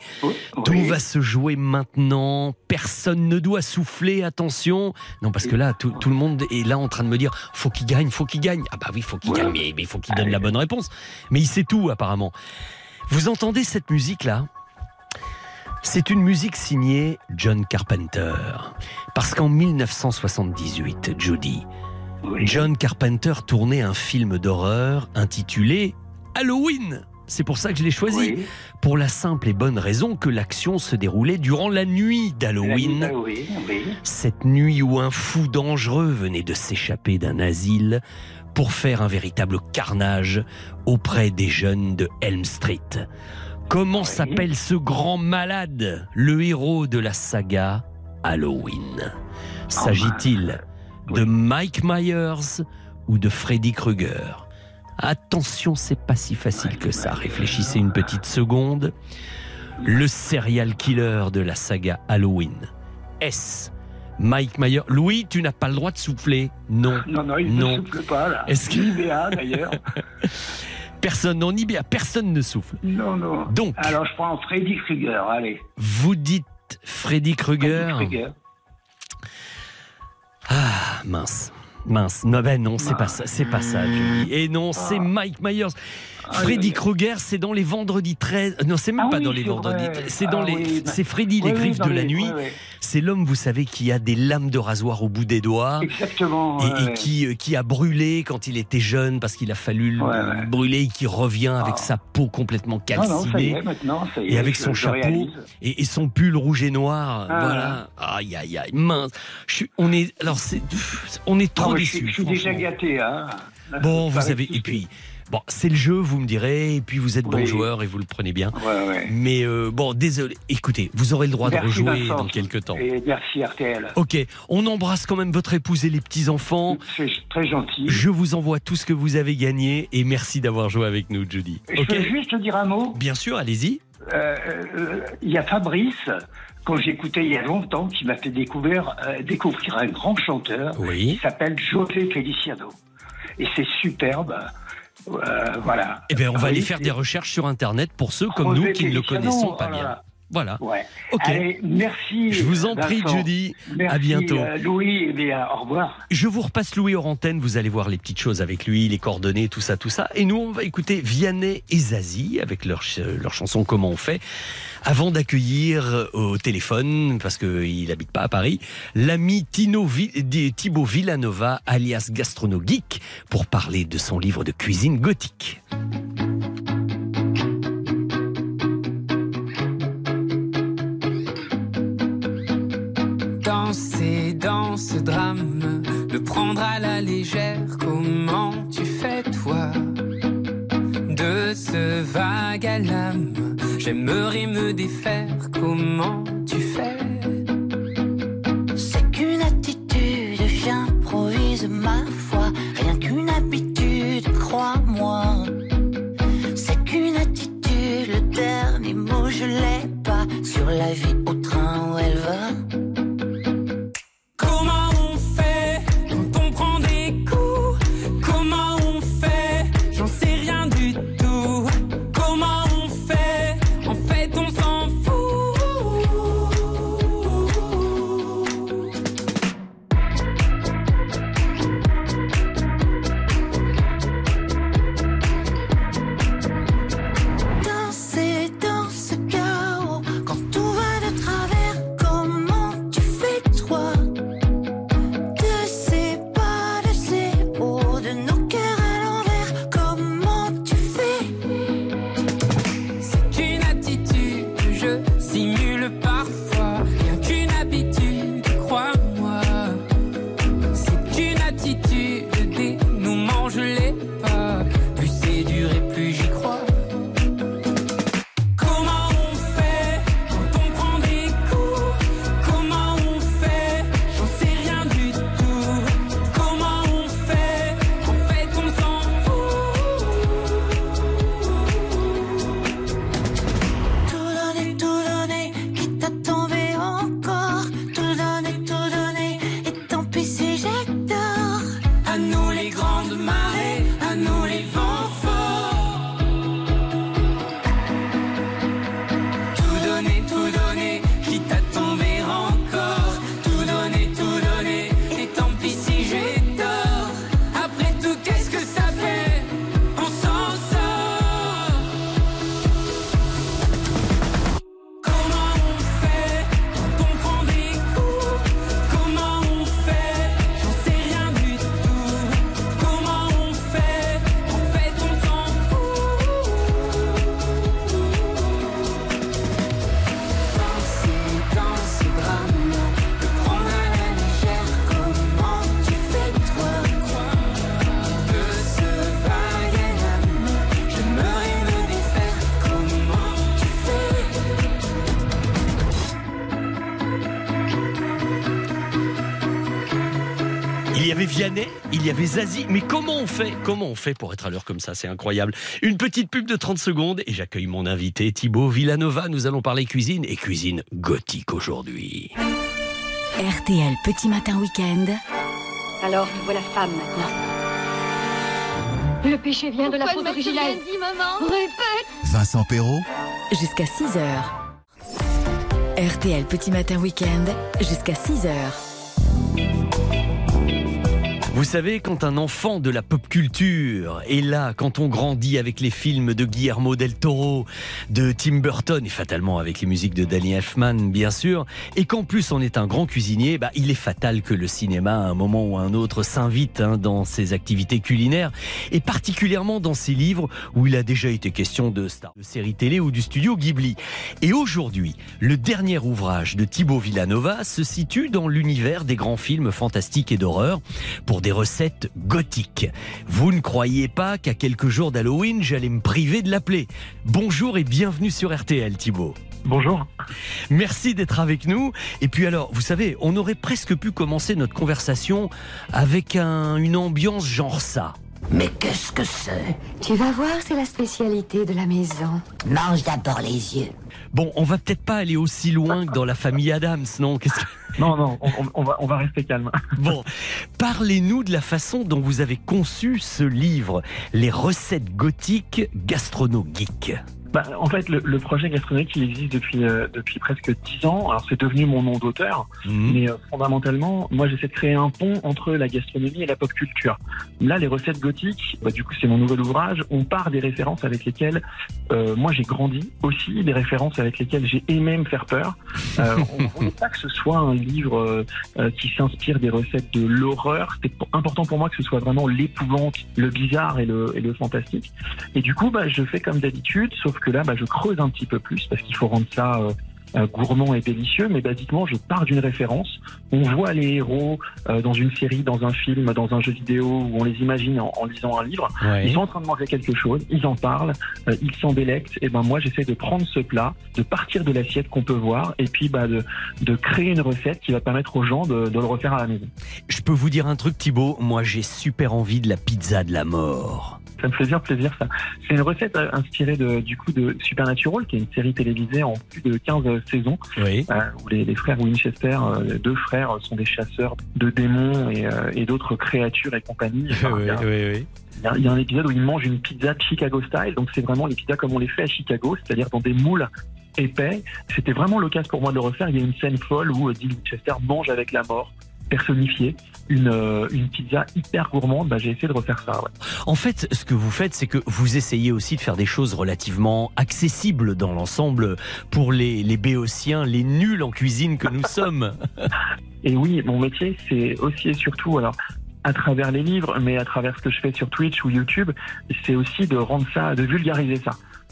tout oui. va se jouer maintenant. Personne ne doit souffler, attention. Non, parce que là, tout, tout le monde est là en train de me dire faut qu'il gagne, faut qu'il gagne. Ah bah oui, faut qu'il gagne, mais il faut qu'il donne la bonne réponse. Mais il sait tout apparemment. Vous entendez cette musique-là? C'est une musique signée John Carpenter. Parce qu'en 1978, Judy, John Carpenter tournait un film d'horreur intitulé Halloween. C'est pour ça que je l'ai choisi. Pour la simple et bonne raison que l'action se déroulait durant la nuit d'Halloween. Oui, oui. Cette nuit où un fou dangereux venait de s'échapper d'un asile pour faire un véritable carnage auprès des jeunes de Elm Street. Comment s'appelle ce grand malade, le héros de la saga Halloween? S'agit-il de Mike Myers ou de Freddy Krueger? Attention, c'est pas si facile que ça. Réfléchissez une petite seconde. Le serial killer de la saga Halloween. Est-ce Mike Myers Louis, tu n'as pas le droit de souffler. Non. Non, non, il ne souffle pas là. Est-ce que d'ailleurs. personne non Ibéa, personne ne souffle. Non, non. Donc, Alors je prends Freddy Krueger, allez. vous dites Freddy Krueger. Krueger. Ah mince. Mince, non, ben non, c'est pas ça, c'est pas ça, Julie. Et non, c'est Mike Myers. Freddy Krueger, c'est dans les vendredis 13. Non, c'est même Ah pas oui, dans les vendredis. C'est dans Ah les. oui, bah- C'est Freddy, Oui, les griffes de la nuit. C'est l'homme, vous savez, qui a des lames de rasoir au bout des doigts. Exactement. Et, qui, euh, qui a brûlé quand il était jeune parce qu'il a fallu le brûler et qui revient avec Ah. sa peau complètement Non, non, calcinée. Et avec son chapeau et, et son pull rouge et noir, Ah. voilà. Aïe aïe aïe, mince. Je suis- on est alors c'est, on est trop Non, mais je déçus. suis- Je suis déjà gâté. Hein. Bon, vous avez et puis bon, c'est le jeu, vous me direz, et puis vous êtes bon joueur et vous le prenez bien. Ouais, ouais. Mais euh, bon, désolé. Écoutez, vous aurez le droit de rejouer dans quelques temps. Et merci RTL. Ok, on embrasse quand même votre épouse et les petits enfants. C'est très gentil. Je vous envoie tout ce que vous avez gagné et merci d'avoir joué avec nous, Judy. Je Ok peux juste dire un mot Bien sûr, allez-y. Euh, euh, Il y a Fabrice, quand j'écoutais il y a longtemps, qui m'a fait découvrir, euh, découvrir un grand chanteur Oui. qui s'appelle José Feliciano. Et c'est superbe. Euh, voilà. Eh bien, on va aller Oui, faire des recherches sur Internet pour ceux comme José nous qui ne le Feliciano, connaissons pas oh bien. Là. Voilà. Ouais. Ok. Allez, merci. Je vous en prie. Judy. Merci, À bientôt. euh, Louis, et bien, au revoir. Je vous repasse Louis hors antenne, vous allez voir les petites choses avec lui, les coordonnées, tout ça, tout ça. Et nous, on va écouter Vianney et Zazie avec leur, ch- leur chanson Comment on fait, avant d'accueillir euh, au téléphone, parce qu'il n'habite pas à Paris, l'ami Vi- Thibaut Villanova, alias Gastrono Geek, pour parler de son livre de cuisine gothique. Danser dans ce drame, le prendre à la légère, comment tu fais toi De ce vague à l'âme, j'aimerais me défaire, comment y avait Vianney, il y avait Zazie, mais comment on fait Comment on fait pour être à l'heure comme ça? C'est incroyable. Une petite pub de 30 secondes et j'accueille mon invité Thibaut Villanova. Nous allons parler cuisine et cuisine gothique aujourd'hui. RTL Petit Matin Week-end. Alors, te voilà femme maintenant. Le péché vient de la faute dit, maman? Répète Vincent Perrault, Jusqu'à 6 heures. RTL Petit Matin Week-end. Jusqu'à 6 heures. Vous savez, quand un enfant de la pop culture est là, quand on grandit avec les films de Guillermo del Toro, de Tim Burton, et fatalement avec les musiques de Danny Elfman, bien sûr, et qu'en plus on est un grand cuisinier, bah, il est fatal que le cinéma, à un moment ou à un autre, s'invite hein, dans ses activités culinaires, et particulièrement dans ses livres où il a déjà été question de stars de séries télé ou du studio Ghibli. Et aujourd'hui, le dernier ouvrage de Thibaut Villanova se situe dans l'univers des grands films fantastiques et d'horreur pour des recettes gothiques. Vous ne croyez pas qu'à quelques jours d'Halloween, j'allais me priver de l'appeler. Bonjour et bienvenue sur RTL, Thibaut. Bonjour. Merci d'être avec nous. Et puis alors, vous savez, on aurait presque pu commencer notre conversation avec un- une ambiance genre ça. Mais qu'est-ce que c'est Tu vas voir, c'est la spécialité de la maison. Mange d'abord les yeux. Bon, on va peut-être pas aller aussi loin que dans la famille Adams, non que- Non, non, on, on va, on va rester calme. Bon, parlez-nous de la façon dont vous avez conçu ce livre, Les recettes gothiques gastrono-geek. Bah, en fait, le, le projet gastronomique, il existe depuis, euh, depuis presque dix ans. Alors, c'est devenu mon nom d'auteur. Mais euh, fondamentalement, moi, j'essaie de créer un pont entre la gastronomie et la pop culture. Là, les recettes gothiques, bah, du coup, c'est mon nouvel ouvrage. On part des références avec lesquelles euh, moi, j'ai grandi. Aussi, des références avec lesquelles j'ai aimé me faire peur. Euh, on ne veut pas que ce soit un livre euh, euh, qui s'inspire des recettes de l'horreur. C'est important pour moi que ce soit vraiment l'épouvante, le bizarre et le, et le fantastique. Et du coup, bah, je fais comme d'habitude, sauf que là, bah, je creuse un petit peu plus parce qu'il faut rendre ça euh, euh, gourmand et délicieux. Mais basiquement, je pars d'une référence. On voit les héros euh, dans une série, dans un film, dans un jeu vidéo, où on les imagine en, en lisant un livre. Ouais. Ils sont en train de manger quelque chose, ils en parlent, euh, ils s'en délectent. Et ben moi, j'essaie de prendre ce plat, de partir de l'assiette qu'on peut voir, et puis bah, de, de créer une recette qui va permettre aux gens de, de le refaire à la maison. Je peux vous dire un truc, Thibaut Moi, j'ai super envie de la pizza de la mort. Ça me fait bien plaisir ça. C'est une recette euh, inspirée de, du coup de Supernatural, qui est une série télévisée en plus de 15 saisons, Oui. euh, où les, les frères Winchester, euh, deux frères, sont des chasseurs de démons et, euh, et d'autres créatures et compagnie. Enfin, il y a- oui. Il y, a, un épisode où ils mangent une pizza Chicago style, donc c'est vraiment les pizzas comme on les fait à Chicago, c'est-à-dire dans des moules épais. C'était vraiment l'occasion pour moi de le refaire. Il y a une scène folle où euh, Dean Winchester mange avec la mort, personnifiée, une, euh, une pizza hyper gourmande. Bah, j'ai essayé de refaire ça. ouais. En fait, ce que vous faites, c'est que vous essayez aussi de faire des choses relativement accessibles dans l'ensemble pour les, les béotiens, les nuls en cuisine que nous sommes. Et oui, mon métier, c'est aussi et surtout, alors, à travers les livres, mais à travers ce que je fais sur Twitch ou YouTube, c'est aussi de rendre ça, de vulgariser ça.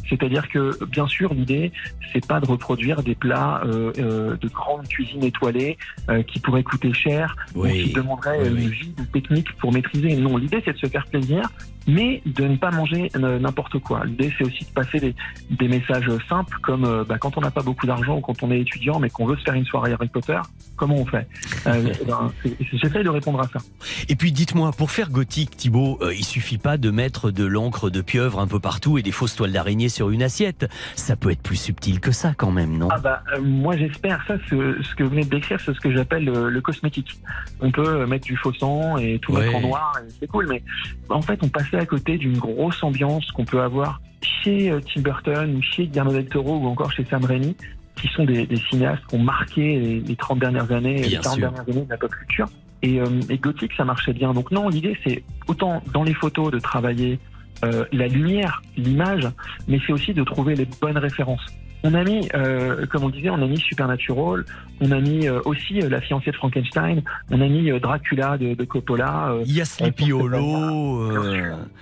C'est-à-dire que, bien sûr, l'idée, c'est pas de reproduire des plats euh, euh, de grande cuisine étoilée euh, qui pourraient coûter cher ou qui demanderaient Oui, une vie de technique pour maîtriser. Non, l'idée, c'est de se faire plaisir, mais de ne pas manger euh, n'importe quoi. L'idée, c'est aussi de passer des, des messages simples, comme euh, bah, quand on n'a pas beaucoup d'argent ou quand on est étudiant, mais qu'on veut se faire une soirée Harry Potter, comment on fait Euh, eh ben, J'essaye de répondre à ça. Et puis dites-moi, pour faire gothique, Thibaut, euh, il suffit pas de mettre de l'encre de pieuvre un peu partout et des fausses toiles d'araignée sur une assiette. Ça peut être plus subtil que ça quand même, non? Ah bah euh, moi j'espère ça ce, ce que vous venez de décrire c'est ce que j'appelle le, le cosmétique. On peut mettre du faux sang et tout Ouais. mettre en noir c'est cool mais en fait on à côté d'une grosse ambiance qu'on peut avoir chez euh, Tim Burton ou chez Guillermo del Toro ou encore chez Sam Raimi qui sont des, des cinéastes qui ont marqué les, les 30 dernières années, les Bien 40 sûr. dernières années de la pop culture. Et, euh, et gothique ça marchait bien. Donc non l'idée c'est autant dans les photos de travailler euh, la lumière, l'image, mais c'est aussi de trouver les bonnes références. On a mis, euh, comme on disait, on a mis Supernatural, on a mis euh, aussi euh, La fiancée de Frankenstein, on a mis euh, Dracula de, de Coppola. euh, Il y a Sleepy Hollow.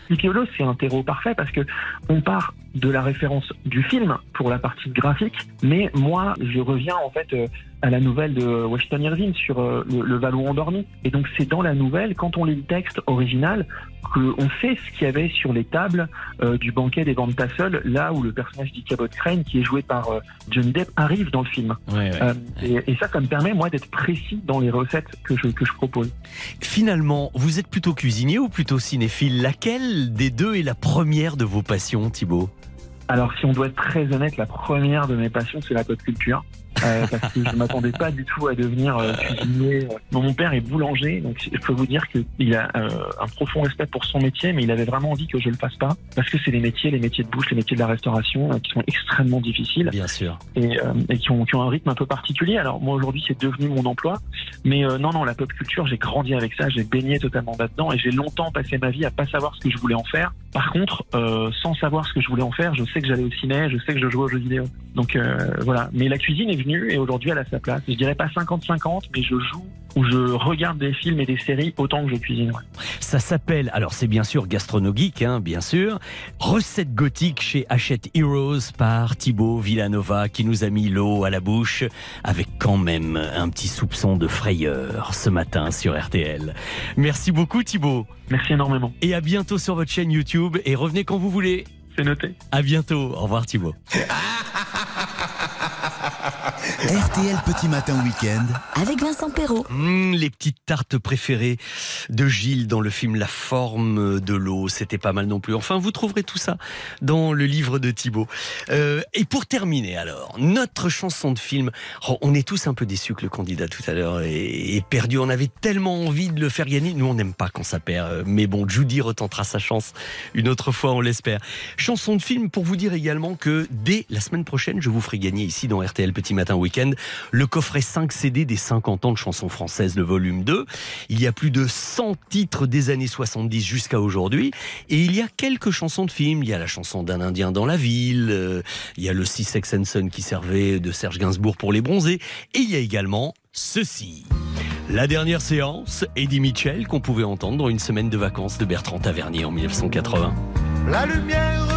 Sleepy Hollow, c'est un terreau parfait parce que on part de la référence du film pour la partie graphique, mais moi, je reviens en fait euh, à la nouvelle de Washington Irving sur euh, le, le Vallon endormi. Et donc, c'est dans la nouvelle, quand on lit le texte original, qu'on sait ce qu'il y avait sur les tables euh, du banquet des Van Tassel, là où le personnage d'Ichabod Crane, qui est joué par euh, Johnny Depp, arrive dans le film. Ouais, ouais. Euh, et, et ça, ça me permet, moi, d'être précis dans les recettes que je, que je propose. Finalement, vous êtes plutôt cuisinier ou plutôt cinéphile? Laquelle des deux est la première de vos passions, Thibaut? Alors, si on doit être très honnête, la première de mes passions, c'est la pop culture. Euh, parce que je m'attendais pas du tout à devenir euh, cuisinier. Bon, mon père est boulanger, donc je peux vous dire qu'il a euh, un profond respect pour son métier, mais il avait vraiment envie que je le fasse pas, parce que c'est les métiers, les métiers de bouche, les métiers de la restauration, euh, qui sont extrêmement difficiles. Bien sûr. Et, euh, et qui, ont, qui ont un rythme un peu particulier. Alors moi aujourd'hui c'est devenu mon emploi, mais euh, non non la pop culture j'ai grandi avec ça, j'ai baigné totalement là-dedans et j'ai longtemps passé ma vie à pas savoir ce que je voulais en faire. Par contre, euh, sans savoir ce que je voulais en faire, je sais que j'allais au ciné, je sais que je jouais aux jeux vidéo. Donc euh, voilà. Mais la cuisine est venue et aujourd'hui elle a sa place. Je dirais pas 50-50, mais je joue ou je regarde des films et des séries autant que je cuisine. ouais. Ça s'appelle, alors c'est bien sûr Gastronogeek, hein, bien sûr, Recette gothique chez Hachette Heroes par Thibaut Villanova qui nous a mis l'eau à la bouche avec quand même un petit soupçon de frayeur ce matin sur RTL. Merci beaucoup Thibaut. Merci énormément. Et à bientôt sur votre chaîne YouTube et revenez quand vous voulez. C'est noté. À bientôt. Au revoir Thibaut. RTL Petit Matin Week-end. Avec Vincent Perrault. Mmh, les petites tartes préférées de Gilles dans le film La forme de l'eau, c'était pas mal non plus. Enfin, vous trouverez tout ça dans le livre de Thibaut. Euh, et pour terminer alors, notre chanson de film, oh, on est tous un peu déçus que le candidat tout à l'heure est, est perdu. On avait tellement envie de le faire gagner. Nous, on n'aime pas quand ça perd. Euh, Mais bon, Judy retentera sa chance une autre fois, on l'espère. Chanson de film pour vous dire également que dès la semaine prochaine, je vous ferai gagner ici dans RTL Petit Matin Week-end le coffret 5 CD des 50 ans de chansons françaises, le volume 2. Il y a plus de 100 titres des années 70 jusqu'à aujourd'hui. Et il y a quelques chansons de films. Il y a la chanson d'un Indien dans la ville. euh, il y a le Six Sex qui servait de Serge Gainsbourg pour les bronzés. Et il y a également ceci. La dernière séance, Eddie Mitchell, qu'on pouvait entendre dans une semaine de vacances de Bertrand Tavernier en 1980. La lumière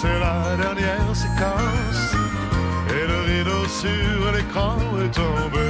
C'est la dernière séquence. Et le rideau sur l'écran est tombé.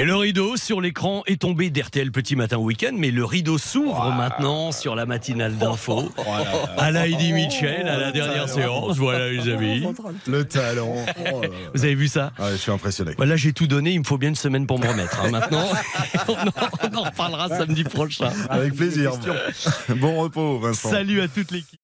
Et le rideau sur l'écran est tombé d'RTL Petit Matin Week-end, mais le rideau s'ouvre maintenant sur la matinale d'info. À la Mitchell, à la dernière séance. Voilà, les amis. Le talent. Oh là là. Vous avez vu ça Ouais, je suis impressionné. Voilà, j'ai tout donné. Il me faut bien une semaine pour me remettre. hein, maintenant, on en, on en reparlera samedi prochain. Avec plaisir. Bon repos, Vincent. Salut à toute l'équipe.